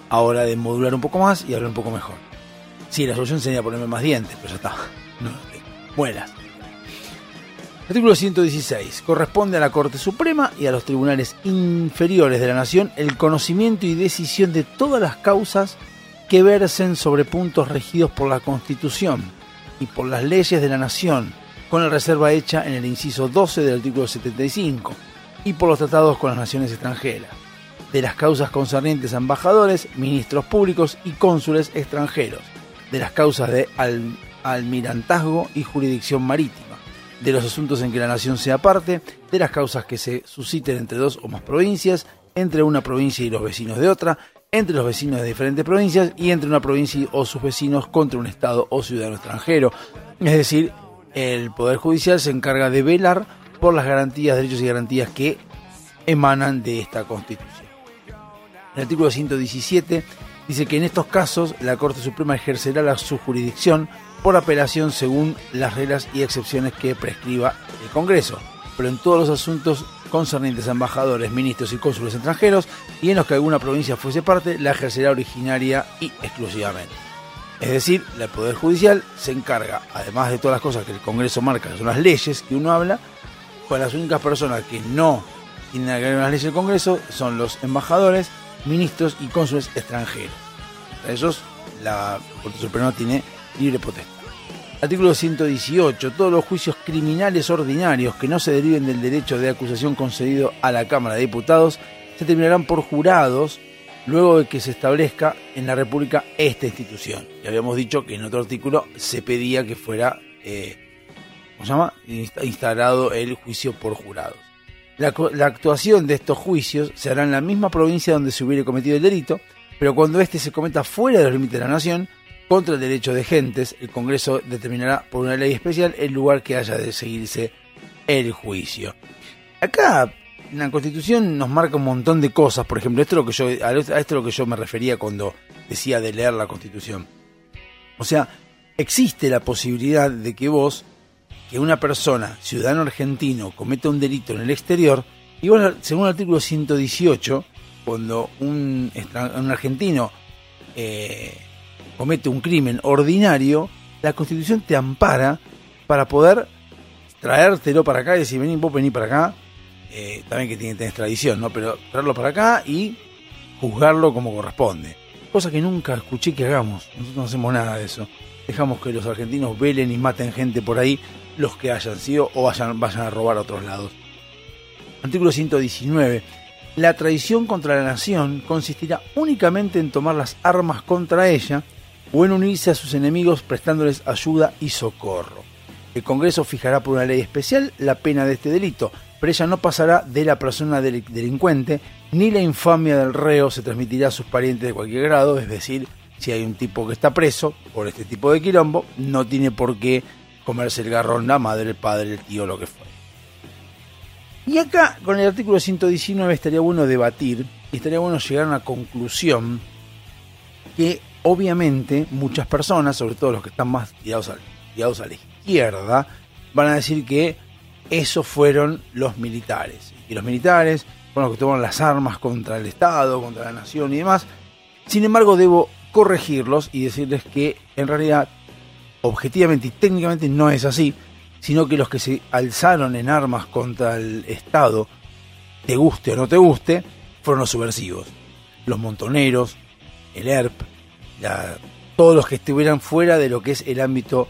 ahora de modular un poco más y hablar un poco mejor. Sí, la solución sería ponerme más dientes, pero ya está. (laughs) No, muelas. Artículo 116. Corresponde a la Corte Suprema y a los tribunales inferiores de la Nación el conocimiento y decisión de todas las causas que versen sobre puntos regidos por la Constitución y por las leyes de la Nación, con la reserva hecha en el inciso 12 del artículo 75, y por los tratados con las naciones extranjeras, de las causas concernientes a embajadores, ministros públicos y cónsules extranjeros, de las causas de al almirantazgo y jurisdicción marítima. De los asuntos en que la nación sea parte, de las causas que se susciten entre dos o más provincias, entre una provincia y los vecinos de otra, entre los vecinos de diferentes provincias y entre una provincia o sus vecinos contra un Estado o ciudadano extranjero. Es decir, el Poder Judicial se encarga de velar por las garantías, derechos y garantías que emanan de esta Constitución. El artículo 117 dice que en estos casos la Corte Suprema ejercerá la, su jurisdicción por apelación según las reglas y excepciones que prescriba el Congreso, pero en todos los asuntos concernientes a embajadores, ministros y cónsules extranjeros y en los que alguna provincia fuese parte, la ejercerá originaria y exclusivamente. Es decir, el Poder Judicial se encarga, además de todas las cosas que el Congreso marca, que son las leyes que uno habla, pues las únicas personas que no tienen que ver con las leyes del Congreso son los embajadores, ministros y cónsules extranjeros. A ellos la Corte Suprema tiene libre potestad. Artículo 118. Todos los juicios criminales ordinarios que no se deriven del derecho de acusación concedido a la Cámara de Diputados se terminarán por jurados luego de que se establezca en la República esta institución. Y habíamos dicho que en otro artículo se pedía que fuera, eh, ¿cómo se llama?, instalado el juicio por jurados. La, la, actuación de estos juicios se hará en la misma provincia donde se hubiere cometido el delito, pero cuando éste se cometa fuera de los límites de la nación, contra el derecho de gentes, el Congreso determinará por una ley especial el lugar que haya de seguirse el juicio. Acá la Constitución nos marca un montón de cosas, por ejemplo, esto es lo que yo, a esto es lo que yo me refería cuando decía de leer la Constitución. O sea, existe la posibilidad de que vos, que una persona, ciudadano argentino, cometa un delito en el exterior, y vos, según el artículo 118, cuando un, un argentino eh, comete un crimen ordinario, la Constitución te ampara para poder traértelo para acá y decir, vení, vos vení para acá, eh, también que tiene que tener tradición, ¿no? Pero traerlo para acá y juzgarlo como corresponde. Cosa que nunca escuché que hagamos, nosotros no hacemos nada de eso. Dejamos que los argentinos velen y maten gente por ahí, los que hayan sido o vayan, vayan a robar a otros lados. Artículo 119. la traición contra la nación consistirá únicamente en tomar las armas contra ella o en unirse a sus enemigos prestándoles ayuda y socorro. El Congreso fijará por una ley especial la pena de este delito, pero ella no pasará de la persona del- delincuente, ni la infamia del reo se transmitirá a sus parientes de cualquier grado, es decir, si hay un tipo que está preso por este tipo de quilombo, no tiene por qué comerse el garrón la madre, el padre, el tío, lo que fuera. Y acá, con el artículo 119, estaría bueno debatir y estaría bueno llegar a una conclusión que obviamente muchas personas, sobre todo los que están más tirados, al- tirados a la izquierda, van a decir que esos fueron los militares. Y los militares fueron los que tomaron las armas contra el Estado, contra la nación y demás. Sin embargo, debo corregirlos y decirles que en realidad, objetivamente y técnicamente no es así, sino que los que se alzaron en armas contra el Estado, te guste o no te guste, fueron los subversivos. Los montoneros, el ERP, todos los que estuvieran fuera de lo que es el ámbito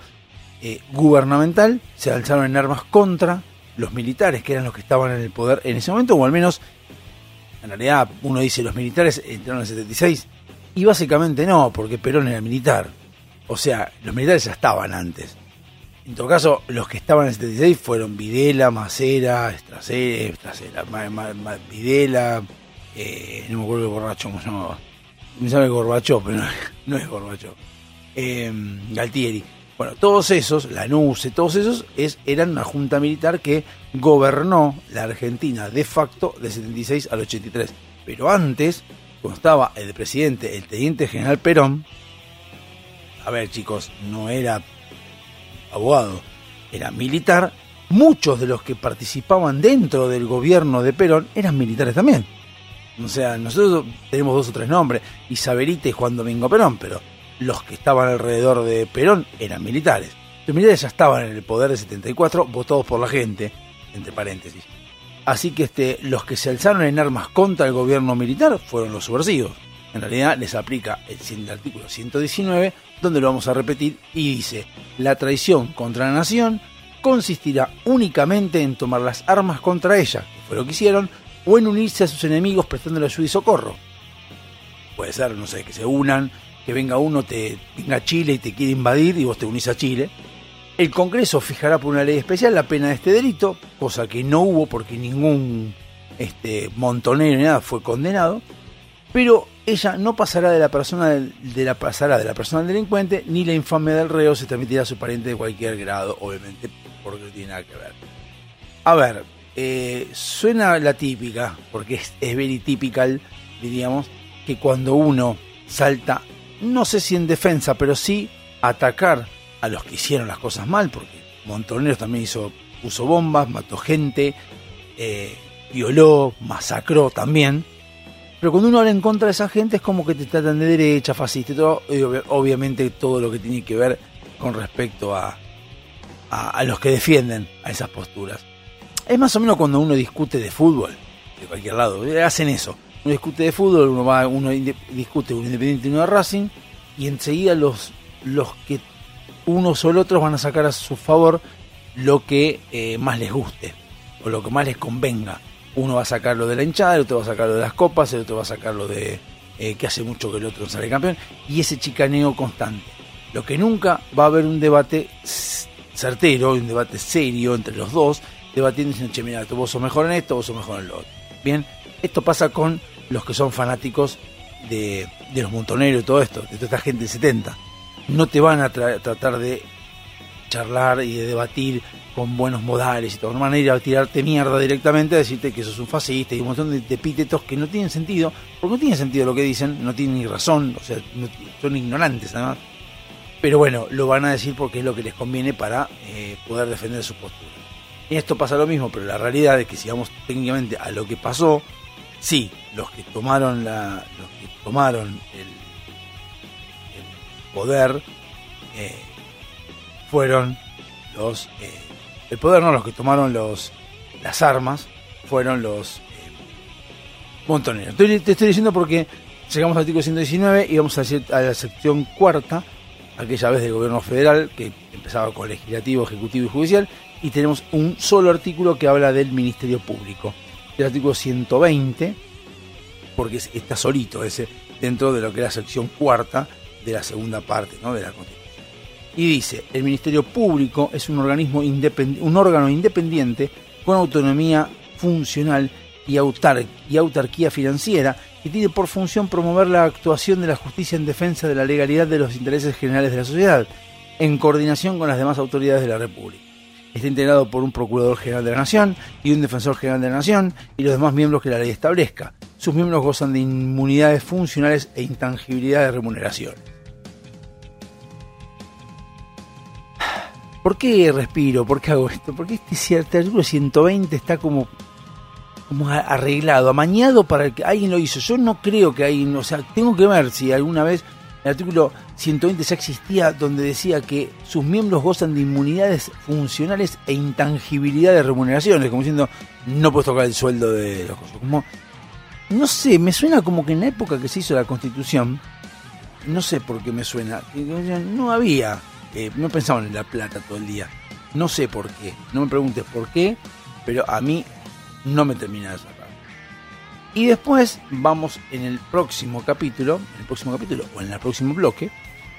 eh, gubernamental, se alzaron en armas contra los militares, que eran los que estaban en el poder en ese momento, o al menos, en realidad, uno dice los militares entraron en el 76, y básicamente no, porque Perón era militar. O sea, los militares ya estaban antes. En todo caso, los que estaban en el 76 fueron Videla, Macera, Estracera, Estracera, Videla, eh, no me acuerdo el borracho cómo se llamaba. Me sabe Gorbachov, pero no, (laughs) no es Gorbachov. Eh, Galtieri. Bueno, todos esos, Lanuse, todos esos es, eran una junta militar que gobernó la Argentina de facto del 76 al 83. Pero antes, cuando estaba el presidente, el teniente general Perón, a ver chicos, no era abogado, era militar, muchos de los que participaban dentro del gobierno de Perón eran militares también. O sea, nosotros tenemos dos o tres nombres, Isabelita y Juan Domingo Perón, pero los que estaban alrededor de Perón eran militares. Los militares ya estaban en el poder de 74, votados por la gente, entre paréntesis. Así que este, los que se alzaron en armas contra el gobierno militar fueron los subversivos. En realidad les aplica el, artículo 119, donde lo vamos a repetir, y dice, la traición contra la nación consistirá únicamente en tomar las armas contra ella, que fue lo que hicieron, o en unirse a sus enemigos prestándole ayuda y socorro. Puede ser, no sé, que se unan, que venga uno, te venga a Chile y te quiere invadir y vos te unís a Chile. El Congreso fijará por una ley especial la pena de este delito, cosa que no hubo porque ningún este, montonero ni nada fue condenado, pero ella no pasará de la persona de la pasará de la persona del delincuente ni la infamia del reo se transmitirá a su pariente de cualquier grado, obviamente, porque no tiene nada que ver. A ver, eh, suena la típica, porque es, es very typical, diríamos, que cuando uno salta, no sé si en defensa, pero sí atacar a los que hicieron las cosas mal, porque Montoneros también hizo, puso bombas, mató gente, eh, violó, masacró también. Pero cuando uno habla en contra de esa gente es como que te tratan de derecha, fascista y todo, y obvi- obviamente todo lo que tiene que ver con respecto a, a, a los que defienden a esas posturas. Es más o menos cuando uno discute de fútbol, de cualquier lado, hacen eso. Uno discute de fútbol, uno va, uno discute un independiente y uno de Racing, y enseguida los, los que unos o el otros van a sacar a su favor lo que eh, más les guste, o lo que más les convenga. Uno va a sacar lo de la hinchada, el otro va a sacar lo de las copas, el otro va a sacar lo de eh, que hace mucho que el otro sale campeón, y ese chicaneo constante. Lo que nunca va a haber un debate certero, un debate serio entre los dos, debatiendo diciendo, che, mira, vos sos mejor en esto, vos sos mejor en lo otro. Bien, esto pasa con los que son fanáticos de, de los montoneros y todo esto, de toda esta gente del 70. No te van a tra- tratar de charlar y de debatir con buenos modales y todo. No van a ir a tirarte mierda directamente a decirte que sos un fascista y un montón de, de epítetos que no tienen sentido, porque no tiene sentido lo que dicen, no tienen ni razón, o sea, son ignorantes además. Pero bueno, lo van a decir porque es lo que les conviene para eh, poder defender su postura. Y esto pasa lo mismo, pero la realidad es que si vamos técnicamente a lo que pasó, sí, los que tomaron la, los que tomaron el, poder eh, fueron los eh, el poder no los que tomaron los las armas fueron los eh, montoneros. Te estoy diciendo porque llegamos al artículo 119 y vamos a, a la sección cuarta aquella vez del gobierno federal que empezaba con legislativo ejecutivo y judicial y tenemos un solo artículo que habla del ministerio público el artículo 120 porque es- está solito ese dentro de lo que es la sección cuarta de la segunda parte ¿no? de la Constitución. Y dice, el Ministerio Público es un organismo un órgano independiente con autonomía funcional y, y autarquía financiera que tiene por función promover la actuación de la justicia en defensa de la legalidad de los intereses generales de la sociedad, en coordinación con las demás autoridades de la República. Está integrado por un Procurador General de la Nación y un Defensor General de la Nación y los demás miembros que la ley establezca. Sus miembros gozan de inmunidades funcionales e intangibilidad de remuneración. ¿Por qué respiro? ¿Por qué hago esto? Porque este cierto artículo 120 está como, como arreglado, amañado para que alguien lo hizo. Yo no creo que alguien, o sea, tengo que ver si alguna vez el artículo 120 ya existía donde decía que sus miembros gozan de inmunidades funcionales e intangibilidad de remuneraciones, como diciendo, no puedes tocar el sueldo de los cosas. Como, no sé, me suena como que en la época que se hizo la constitución, no sé por qué me suena, no había, eh, no pensaban en la plata todo el día. No sé por qué, no me preguntes por qué, pero a mí no me termina de. Y después vamos en el próximo capítulo, en el próximo capítulo o en el próximo bloque,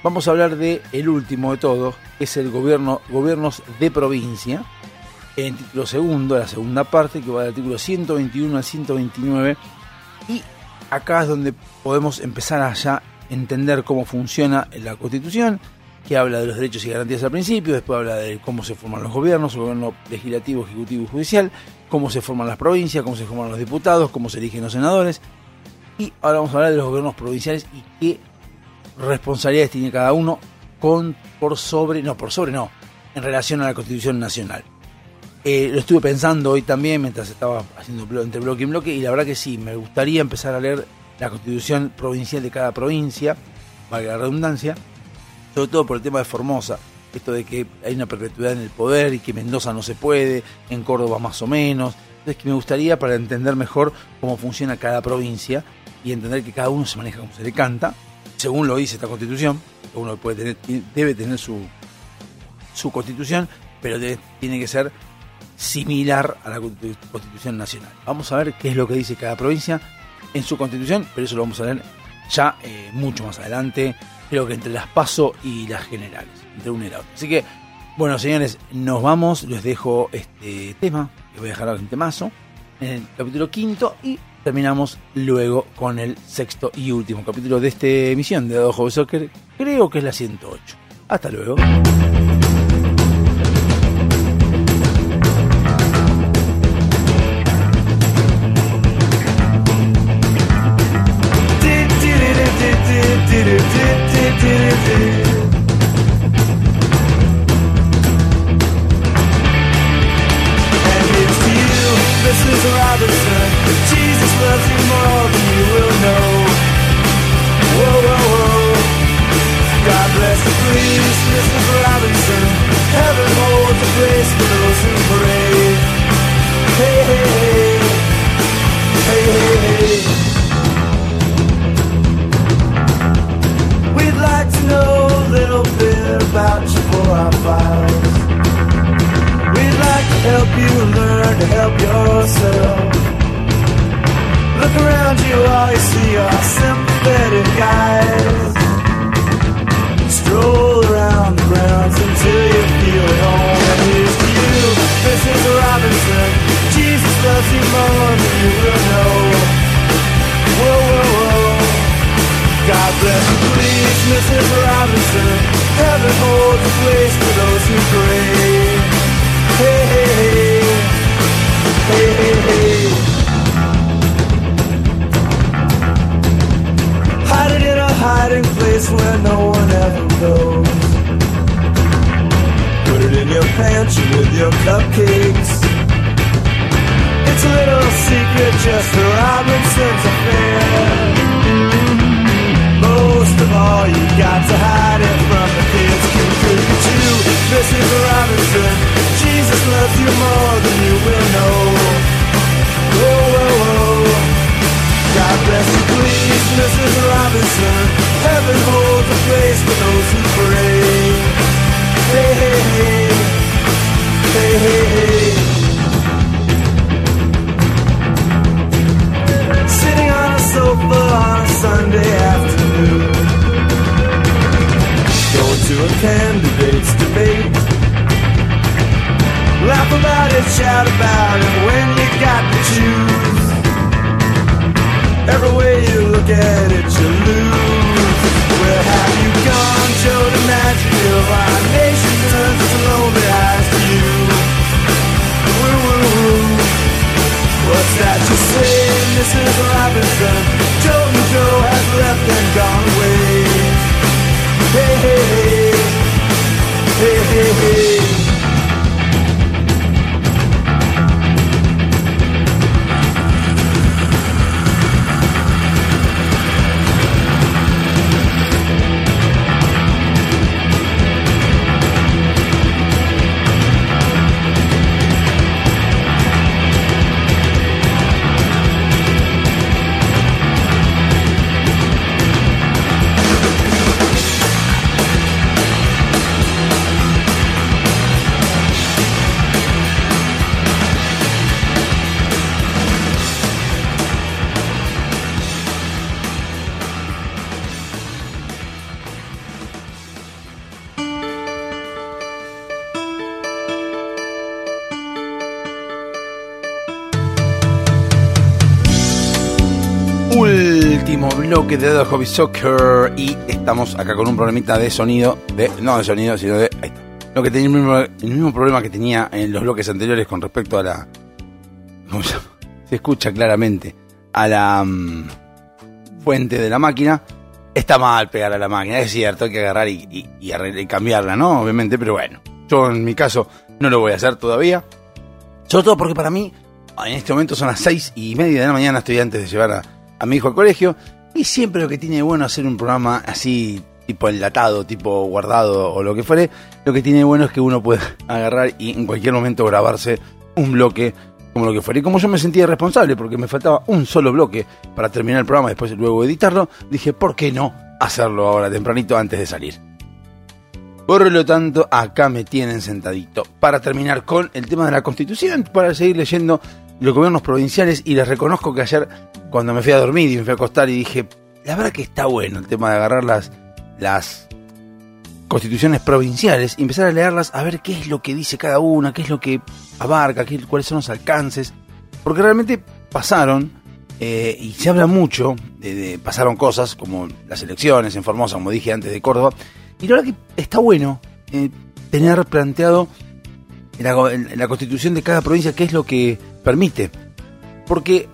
vamos a hablar de el último de todos, que es el gobierno, gobiernos de provincia, en título segundo, la segunda parte, que va del artículo 121 al 129, y acá es donde podemos empezar a ya entender cómo funciona la Constitución, que habla de los derechos y garantías al principio, después habla de cómo se forman los gobiernos, el gobierno legislativo, ejecutivo y judicial, cómo se forman las provincias, cómo se forman los diputados, cómo se eligen los senadores. Y ahora vamos a hablar de los gobiernos provinciales y qué responsabilidades tiene cada uno con por sobre, no, por sobre no, en relación a la Constitución Nacional. Eh, lo estuve pensando hoy también mientras estaba haciendo entre bloque y bloque y la verdad que sí, me gustaría empezar a leer la constitución provincial de cada provincia, valga la redundancia, sobre todo por el tema de Formosa, esto de que hay una perpetuidad en el poder y que Mendoza no se puede, en Córdoba más o menos. Entonces que me gustaría para entender mejor cómo funciona cada provincia y entender que cada uno se maneja como se le canta, según lo dice esta constitución, uno puede tener, debe tener su, su constitución, pero tiene que ser similar a la constitu- constitución nacional. Vamos a ver qué es lo que dice cada provincia en su constitución, pero eso lo vamos a ver ya eh, mucho más adelante, creo que entre las PASO y las generales, entre una y la otra. Así que, bueno, señores, nos vamos, les dejo este tema, que voy a dejar en temazo, en el capítulo quinto y terminamos luego con el sexto y último capítulo de esta emisión de Hobby Soccer, creo que es la 108. Hasta luego. Bloque de The Hobby Soccer y estamos acá con un problemita de sonido, de no de sonido, sino de ahí está. Lo que tenía el mismo, problema que tenía en los bloques anteriores con respecto a la ¿cómo se escucha claramente a la mm, fuente de la máquina. Está mal pegar a la máquina, es cierto, hay que agarrar y, y- y cambiarla, ¿no? Obviamente, pero bueno, yo en mi caso no lo voy a hacer todavía. Sobre todo porque para mí, en este momento son las seis y media de la mañana, estoy antes de llevar a, a mi hijo al colegio. Y siempre lo que tiene bueno hacer un programa así, tipo enlatado, tipo guardado o lo que fuere, lo que tiene bueno es que uno puede (laughs) agarrar y en cualquier momento grabarse un bloque como lo que fuera. Y como yo me sentía responsable porque me faltaba un solo bloque para terminar el programa, después luego editarlo, dije, ¿por qué no hacerlo ahora tempranito antes de salir? Por lo tanto, acá me tienen sentadito para terminar con el tema de la constitución, para seguir leyendo los gobiernos provinciales y les reconozco que ayer cuando me fui a dormir y me fui a acostar y dije, la verdad que está bueno el tema de agarrar las, las constituciones provinciales y empezar a leerlas a ver qué es lo que dice cada una, qué es lo que abarca, qué, cuáles son los alcances, porque realmente pasaron eh, y se habla mucho, de, pasaron cosas como las elecciones en Formosa, como dije antes, de Córdoba, y la verdad que está bueno eh, tener planteado la, la constitución de cada provincia qué es lo que permite, porque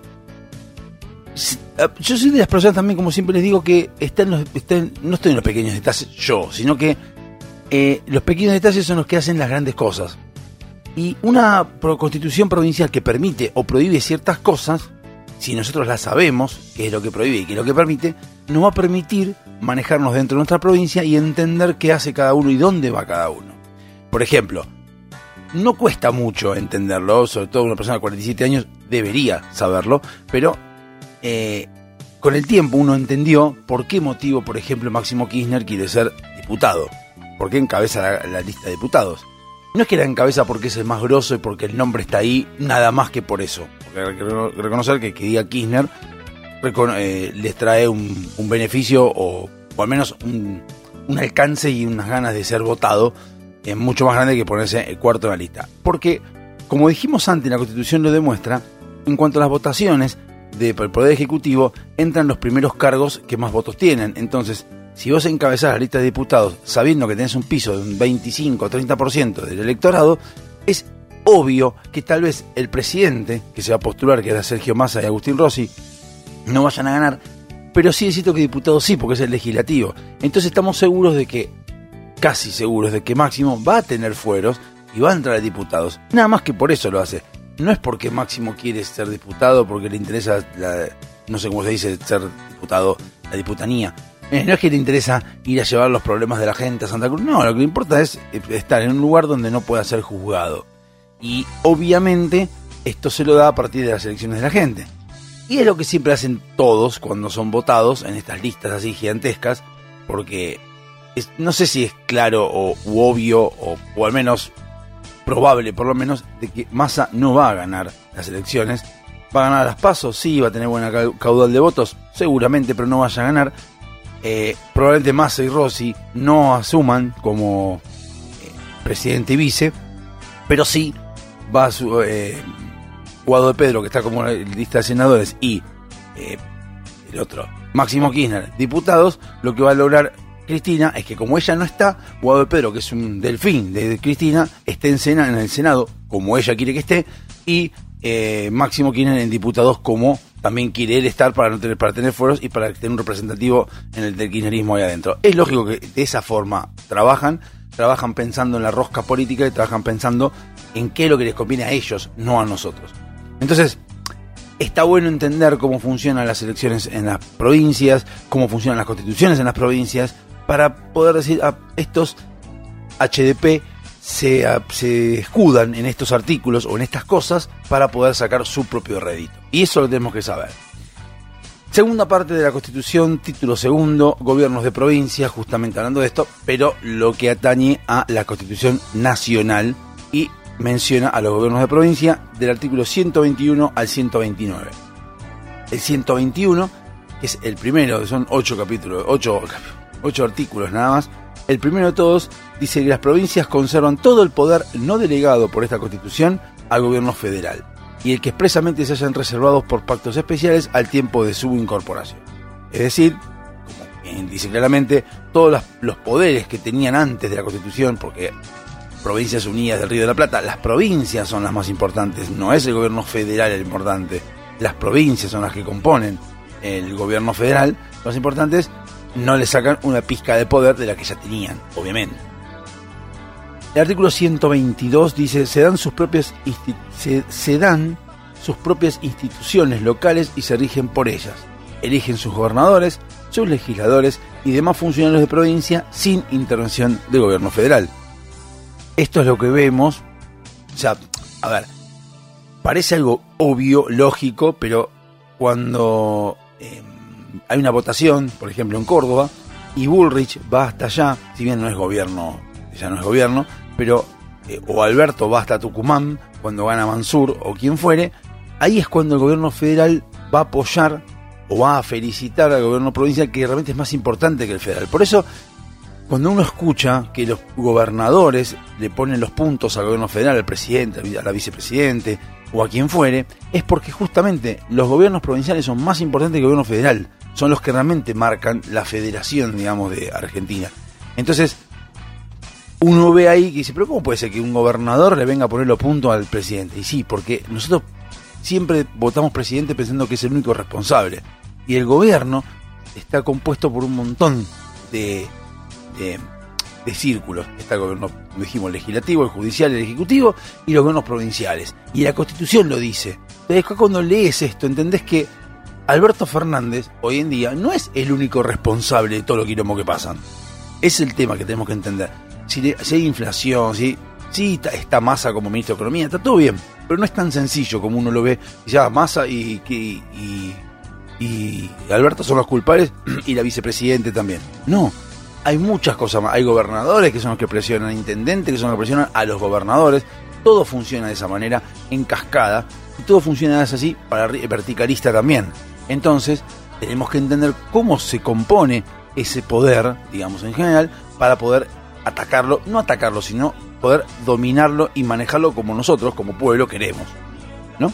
ah, yo soy de las personas también, como siempre les digo, que está en los, no estoy en los pequeños detalles yo, sino que eh, los pequeños detalles son los que hacen las grandes cosas. Y una constitución provincial que permite o prohíbe ciertas cosas, si nosotros las sabemos, qué es lo que prohíbe y qué es lo que permite, nos va a permitir manejarnos dentro de nuestra provincia y entender qué hace cada uno y dónde va cada uno. Por ejemplo, no cuesta mucho entenderlo, sobre todo una persona de 47 años debería saberlo, pero eh, con el tiempo uno entendió por qué motivo, por ejemplo, Máximo Kirchner quiere ser diputado, por qué encabeza la, lista de diputados. No es que la encabeza porque es el más grosso y porque el nombre está ahí, nada más que por eso. Porque hay que reconocer que que diga Kirchner eh, les trae un, un beneficio o, o al menos un, un alcance y unas ganas de ser votado es mucho más grande que ponerse el cuarto en la lista. Porque, como dijimos antes, la Constitución lo demuestra, en cuanto a las votaciones del Poder Ejecutivo, entran los primeros cargos que más votos tienen. Entonces, si vos encabezás la lista de diputados sabiendo que tenés un piso de un 25 o 30% del electorado, es obvio que tal vez el presidente que se va a postular, que era Sergio Massa y Agustín Rossi, no vayan a ganar, pero sí necesito que diputado sí, porque es el legislativo. Entonces estamos seguros de que, casi seguros de que Máximo va a tener fueros y va a entrar a diputados. Nada más que por eso lo hace. No es porque Máximo quiere ser diputado, porque le interesa, la- no sé cómo se dice, ser diputado, la diputanía. Eh, No es que le interesa ir a llevar los problemas de la gente a Santa Cruz, no, lo que le importa es eh, estar en un lugar donde no pueda ser juzgado. Y obviamente esto se lo da a partir de las elecciones de la gente. Y es lo que siempre hacen todos cuando son votados en estas listas así gigantescas, porque no sé si es claro o obvio o, al menos probable por lo menos de que Massa no va a ganar las elecciones. ¿Va a ganar las pasos? Sí, va a tener buena cau- caudal de votos, seguramente, pero no vaya a ganar. eh, probablemente Massa y Rossi no asuman como eh, presidente y vice, pero sí va a su, eh, Guado de Pedro, que está como lista de senadores, y eh, el otro, Máximo Kirchner, diputados, lo que va a lograr Cristina es que como ella no está, Guado de Pedro, que es un delfín de Cristina, esté en, Sena- en el Senado como ella quiere que esté, y eh, Máximo Kirchner en diputados como también quiere él estar para no tener, para tener foros y para tener un representativo en el del kirchnerismo ahí adentro. Es lógico que de esa forma trabajan, trabajan pensando en la rosca política y trabajan pensando en qué es lo que les conviene a ellos, no a nosotros. Entonces, está bueno entender cómo funcionan las elecciones en las provincias, cómo funcionan las constituciones en las provincias, para poder decir, a estos HDP se, a- se escudan en estos artículos o en estas cosas para poder sacar su propio rédito. Y eso lo tenemos que saber. Segunda parte de la Constitución, título segundo, gobiernos de provincia, justamente hablando de esto, pero lo que atañe a la Constitución Nacional y menciona a los gobiernos de provincia del artículo 121 al 129. El 121, que es el primero, son ocho capítulos, ocho, ocho artículos nada más, el primero de todos dice que las provincias conservan todo el poder no delegado por esta Constitución al gobierno federal y el que expresamente se hayan reservados por pactos especiales al tiempo de su incorporación. Es decir, como dice claramente, todos los poderes que tenían antes de la Constitución, porque Provincias Unidas del Río de la Plata, las provincias son las más importantes, no es el gobierno federal el importante, las provincias son las que componen el gobierno federal, los importantes no le sacan una pizca de poder de la que ya tenían, obviamente. El artículo 122 dice, se dan sus propias se, dan sus propias instituciones locales y se rigen por ellas. Eligen sus gobernadores, sus legisladores y demás funcionarios de provincia sin intervención del gobierno federal. Esto es lo que vemos. O sea, a ver, parece algo obvio, lógico, pero cuando eh, hay una votación, por ejemplo en Córdoba, y Bullrich va hasta allá, si bien no es gobierno, ya no es gobierno, pero eh, o Alberto va hasta Tucumán cuando gana Mansur o quien fuere, ahí es cuando el gobierno federal va a apoyar o va a felicitar al gobierno provincial que realmente es más importante que el federal. Por eso, cuando uno escucha que los gobernadores le ponen los puntos al gobierno federal, al presidente, a la vicepresidente o a quien fuere, es porque justamente los gobiernos provinciales son más importantes que el gobierno federal. Son los que realmente marcan la federación, digamos, de Argentina. Entonces, uno ve ahí que dice, pero ¿cómo puede ser que un gobernador le venga a poner los puntos al presidente? Y sí, porque nosotros siempre votamos presidente pensando que es el único responsable. Y el gobierno está compuesto por un montón de, de, de círculos. Está el gobierno, dijimos, legislativo, el judicial, el ejecutivo y los gobiernos provinciales. Y la constitución lo dice. Entonces cuando lees esto, entendés que Alberto Fernández hoy en día no es el único responsable de todo lo quilombo que pasan. Es el tema que tenemos que entender. Si hay inflación, si, si está, está Massa como ministro de Economía, está todo bien. Pero no es tan sencillo como uno lo ve. Ya Massa y, y, y, y Alberto son los culpables (clears throat) y la vicepresidente también. No, hay muchas cosas más. Hay gobernadores que son los que presionan, intendentes que son los que presionan a los gobernadores. Todo funciona de esa manera, en cascada, y todo funciona así para arri- verticalista también. Entonces, tenemos que entender cómo se compone ese poder, digamos en general, para poder atacarlo, no atacarlo, sino poder dominarlo y manejarlo como nosotros, como pueblo, queremos. ¿No?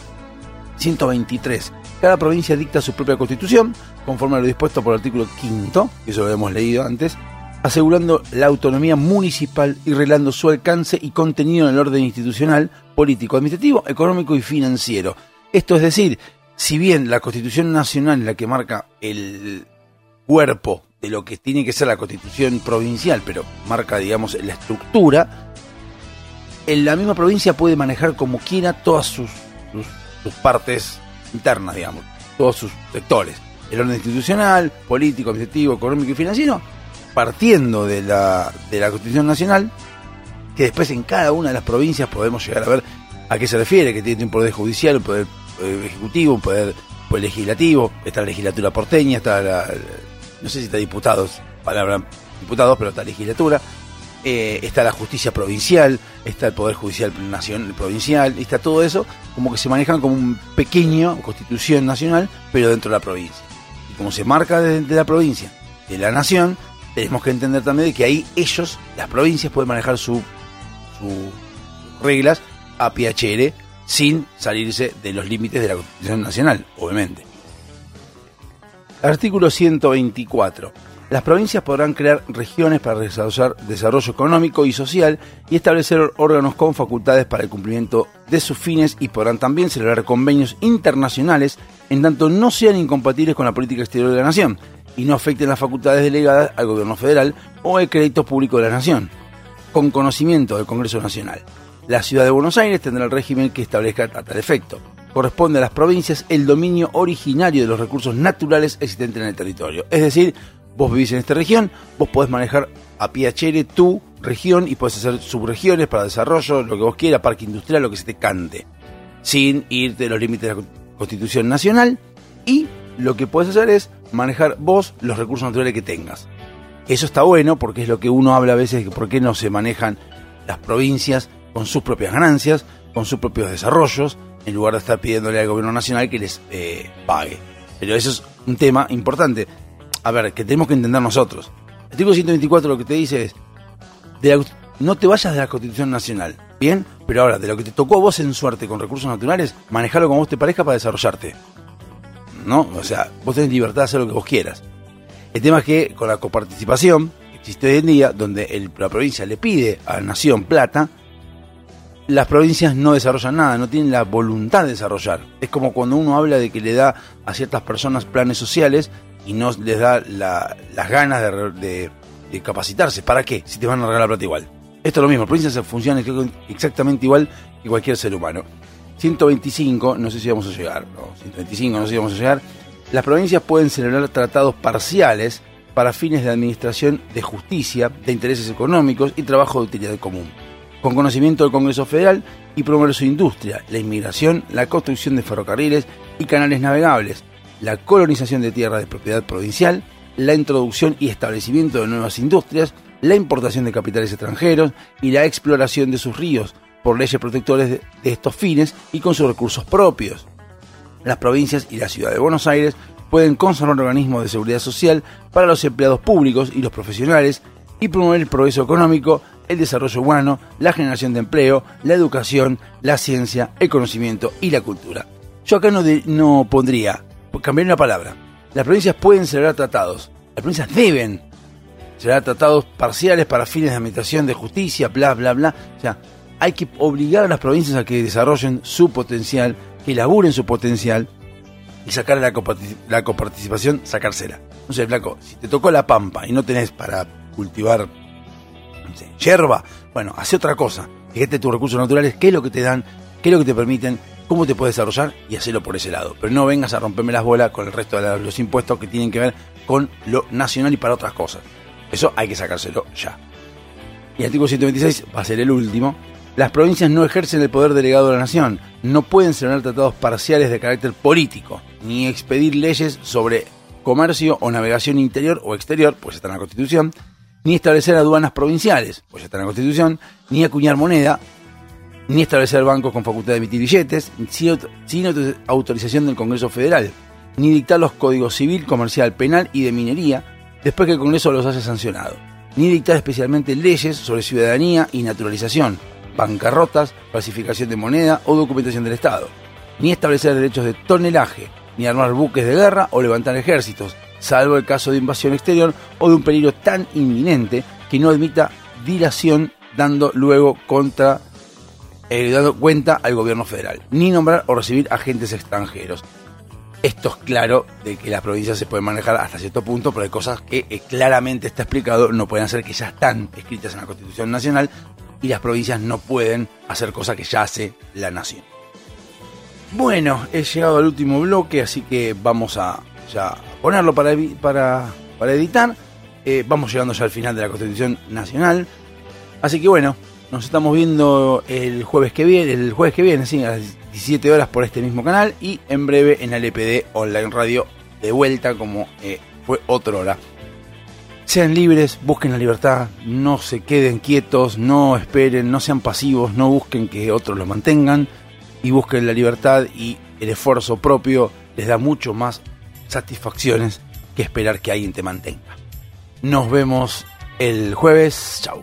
123. Cada provincia dicta su propia constitución, conforme a lo dispuesto por el artículo 5, que eso lo hemos leído antes, asegurando la autonomía municipal y reglando su alcance y contenido en el orden institucional, político, administrativo, económico y financiero. Esto es decir, si bien la Constitución Nacional es la que marca el cuerpo de lo que tiene que ser la Constitución provincial, pero marca, digamos, la estructura, en la misma provincia puede manejar como quiera todas sus, partes internas, digamos, todos sus sectores. El orden institucional, político, administrativo, económico y financiero, partiendo de la, de la Constitución Nacional, que después en cada una de las provincias podemos llegar a ver a qué se refiere, que tiene un poder judicial, un poder eh, ejecutivo, un poder, poder legislativo, está la legislatura porteña, está la, la- no sé si está diputados, palabra diputados, pero está legislatura, eh, está la justicia provincial, está el poder judicial nacional, provincial, está todo eso, como que se manejan como un pequeño constitución nacional, pero dentro de la provincia. Y como se marca desde la provincia de la nación, tenemos que entender también que ahí ellos, las provincias, pueden manejar su, sus reglas a piacere sin salirse de los límites de la Constitución Nacional, obviamente. Artículo 124. Las provincias podrán crear regiones para desarrollar desarrollo económico y social y establecer órganos con facultades para el cumplimiento de sus fines y podrán también celebrar convenios internacionales en tanto no sean incompatibles con la política exterior de la nación y no afecten las facultades delegadas al gobierno federal o el crédito público de la nación, con conocimiento del Congreso Nacional. La ciudad de Buenos Aires tendrá el régimen que establezca a tal efecto. Corresponde a las provincias el dominio originario de los recursos naturales existentes en el territorio. Es decir, vos vivís en esta región, vos podés manejar a piacere tu región y podés hacer subregiones para desarrollo, lo que vos quieras, parque industrial, lo que se te cante, sin irte de los límites de la Constitución Nacional y lo que puedes hacer es manejar vos los recursos naturales que tengas. Eso está bueno porque es lo que uno habla a veces de por qué no se manejan las provincias con sus propias ganancias, con sus propios desarrollos, en lugar de estar pidiéndole al gobierno nacional que les eh, pague. Pero eso es un tema importante. A ver, que tenemos que entender nosotros. El artículo 124 lo que te dice es, de no te vayas de la Constitución Nacional, ¿bien? Pero ahora, de lo que te tocó a vos en suerte con recursos naturales, manejalo como vos te parezca para desarrollarte. ¿No? O sea, vos tenés libertad de hacer lo que vos quieras. El tema es que con la coparticipación que existe hoy en día, donde la provincia le pide a la nación plata, las provincias no desarrollan nada, no tienen la voluntad de desarrollar. Es como cuando uno habla de que le da a ciertas personas planes sociales y no les da la- las ganas de, de- capacitarse. ¿Para qué? Si te van a regalar plata igual. Esto es lo mismo, provincias funcionan exactamente igual que cualquier ser humano. 125, no sé si vamos a llegar, no, 125, no sé si vamos a llegar. Las provincias pueden celebrar tratados parciales para fines de administración de justicia, de intereses económicos y trabajo de utilidad común, con conocimiento del Congreso Federal y promover su industria, la inmigración, la construcción de ferrocarriles y canales navegables, la colonización de tierras de propiedad provincial, la introducción y establecimiento de nuevas industrias, la importación de capitales extranjeros y la exploración de sus ríos por leyes protectores de, estos fines y con sus recursos propios. Las provincias y la ciudad de Buenos Aires pueden conservar organismos de seguridad social para los empleados públicos y los profesionales y promover el progreso económico, el desarrollo humano, la generación de empleo, la educación, la ciencia, el conocimiento y la cultura. Yo acá no, de- no pondría, cambiaría una palabra. Las provincias pueden celebrar tratados, las provincias deben celebrar tratados parciales para fines de administración de justicia, bla, bla, bla. O hay que obligar a las provincias a que desarrollen su potencial, que elaboren su potencial y sacar la, la coparticipación, sacársela. No sé, flaco, si te tocó la pampa y no tenés para cultivar no yerba, bueno, hace otra cosa. Fíjate tus recursos naturales, qué es lo que te dan, qué es lo que te permiten, cómo te puedes desarrollar y hacerlo por ese lado. Pero no vengas a romperme las bolas con el resto de los impuestos que tienen que ver con lo nacional y para otras cosas. Eso hay que sacárselo ya. Y el artículo 126 va a ser el último. Las provincias no ejercen el poder delegado de la nación, no pueden celebrar tratados parciales de carácter político, ni expedir leyes sobre comercio o navegación interior o exterior, pues está en la Constitución, ni establecer aduanas provinciales, pues está en la Constitución, ni acuñar moneda, ni establecer bancos con facultad de emitir billetes, sin, sin auto- autorización del Congreso Federal, ni dictar los códigos civil, comercial, penal y de minería después que el Congreso los haya sancionado, ni dictar especialmente leyes sobre ciudadanía y naturalización, bancarrotas, falsificación de moneda o documentación del Estado, ni establecer derechos de tonelaje, ni armar buques de guerra o levantar ejércitos, salvo el caso de invasión exterior o de un peligro tan inminente que no admita dilación dando luego contra eh, dando cuenta al gobierno federal, ni nombrar o recibir agentes extranjeros. Esto es claro de que las provincias se pueden manejar hasta cierto punto, pero hay cosas que eh, claramente está explicado, no pueden hacer que ya están escritas en la Constitución Nacional y las provincias no pueden hacer cosas que ya hace la nación. Bueno, he llegado al último bloque, así que vamos a ya ponerlo para, para, para editar. Eh, vamos llegando ya al final de la Constitución Nacional. Así que bueno, nos estamos viendo el jueves que viene, el jueves que viene, sí, a las 17 horas por este mismo canal y en breve en la LPD Online Radio de vuelta como eh, fue otra hora. Sean libres, busquen la libertad, no se queden quietos, no esperen, no sean pasivos, no busquen que otros lo mantengan y busquen la libertad y el esfuerzo propio les da mucho más satisfacciones que esperar que alguien te mantenga. Nos vemos el jueves. Chau.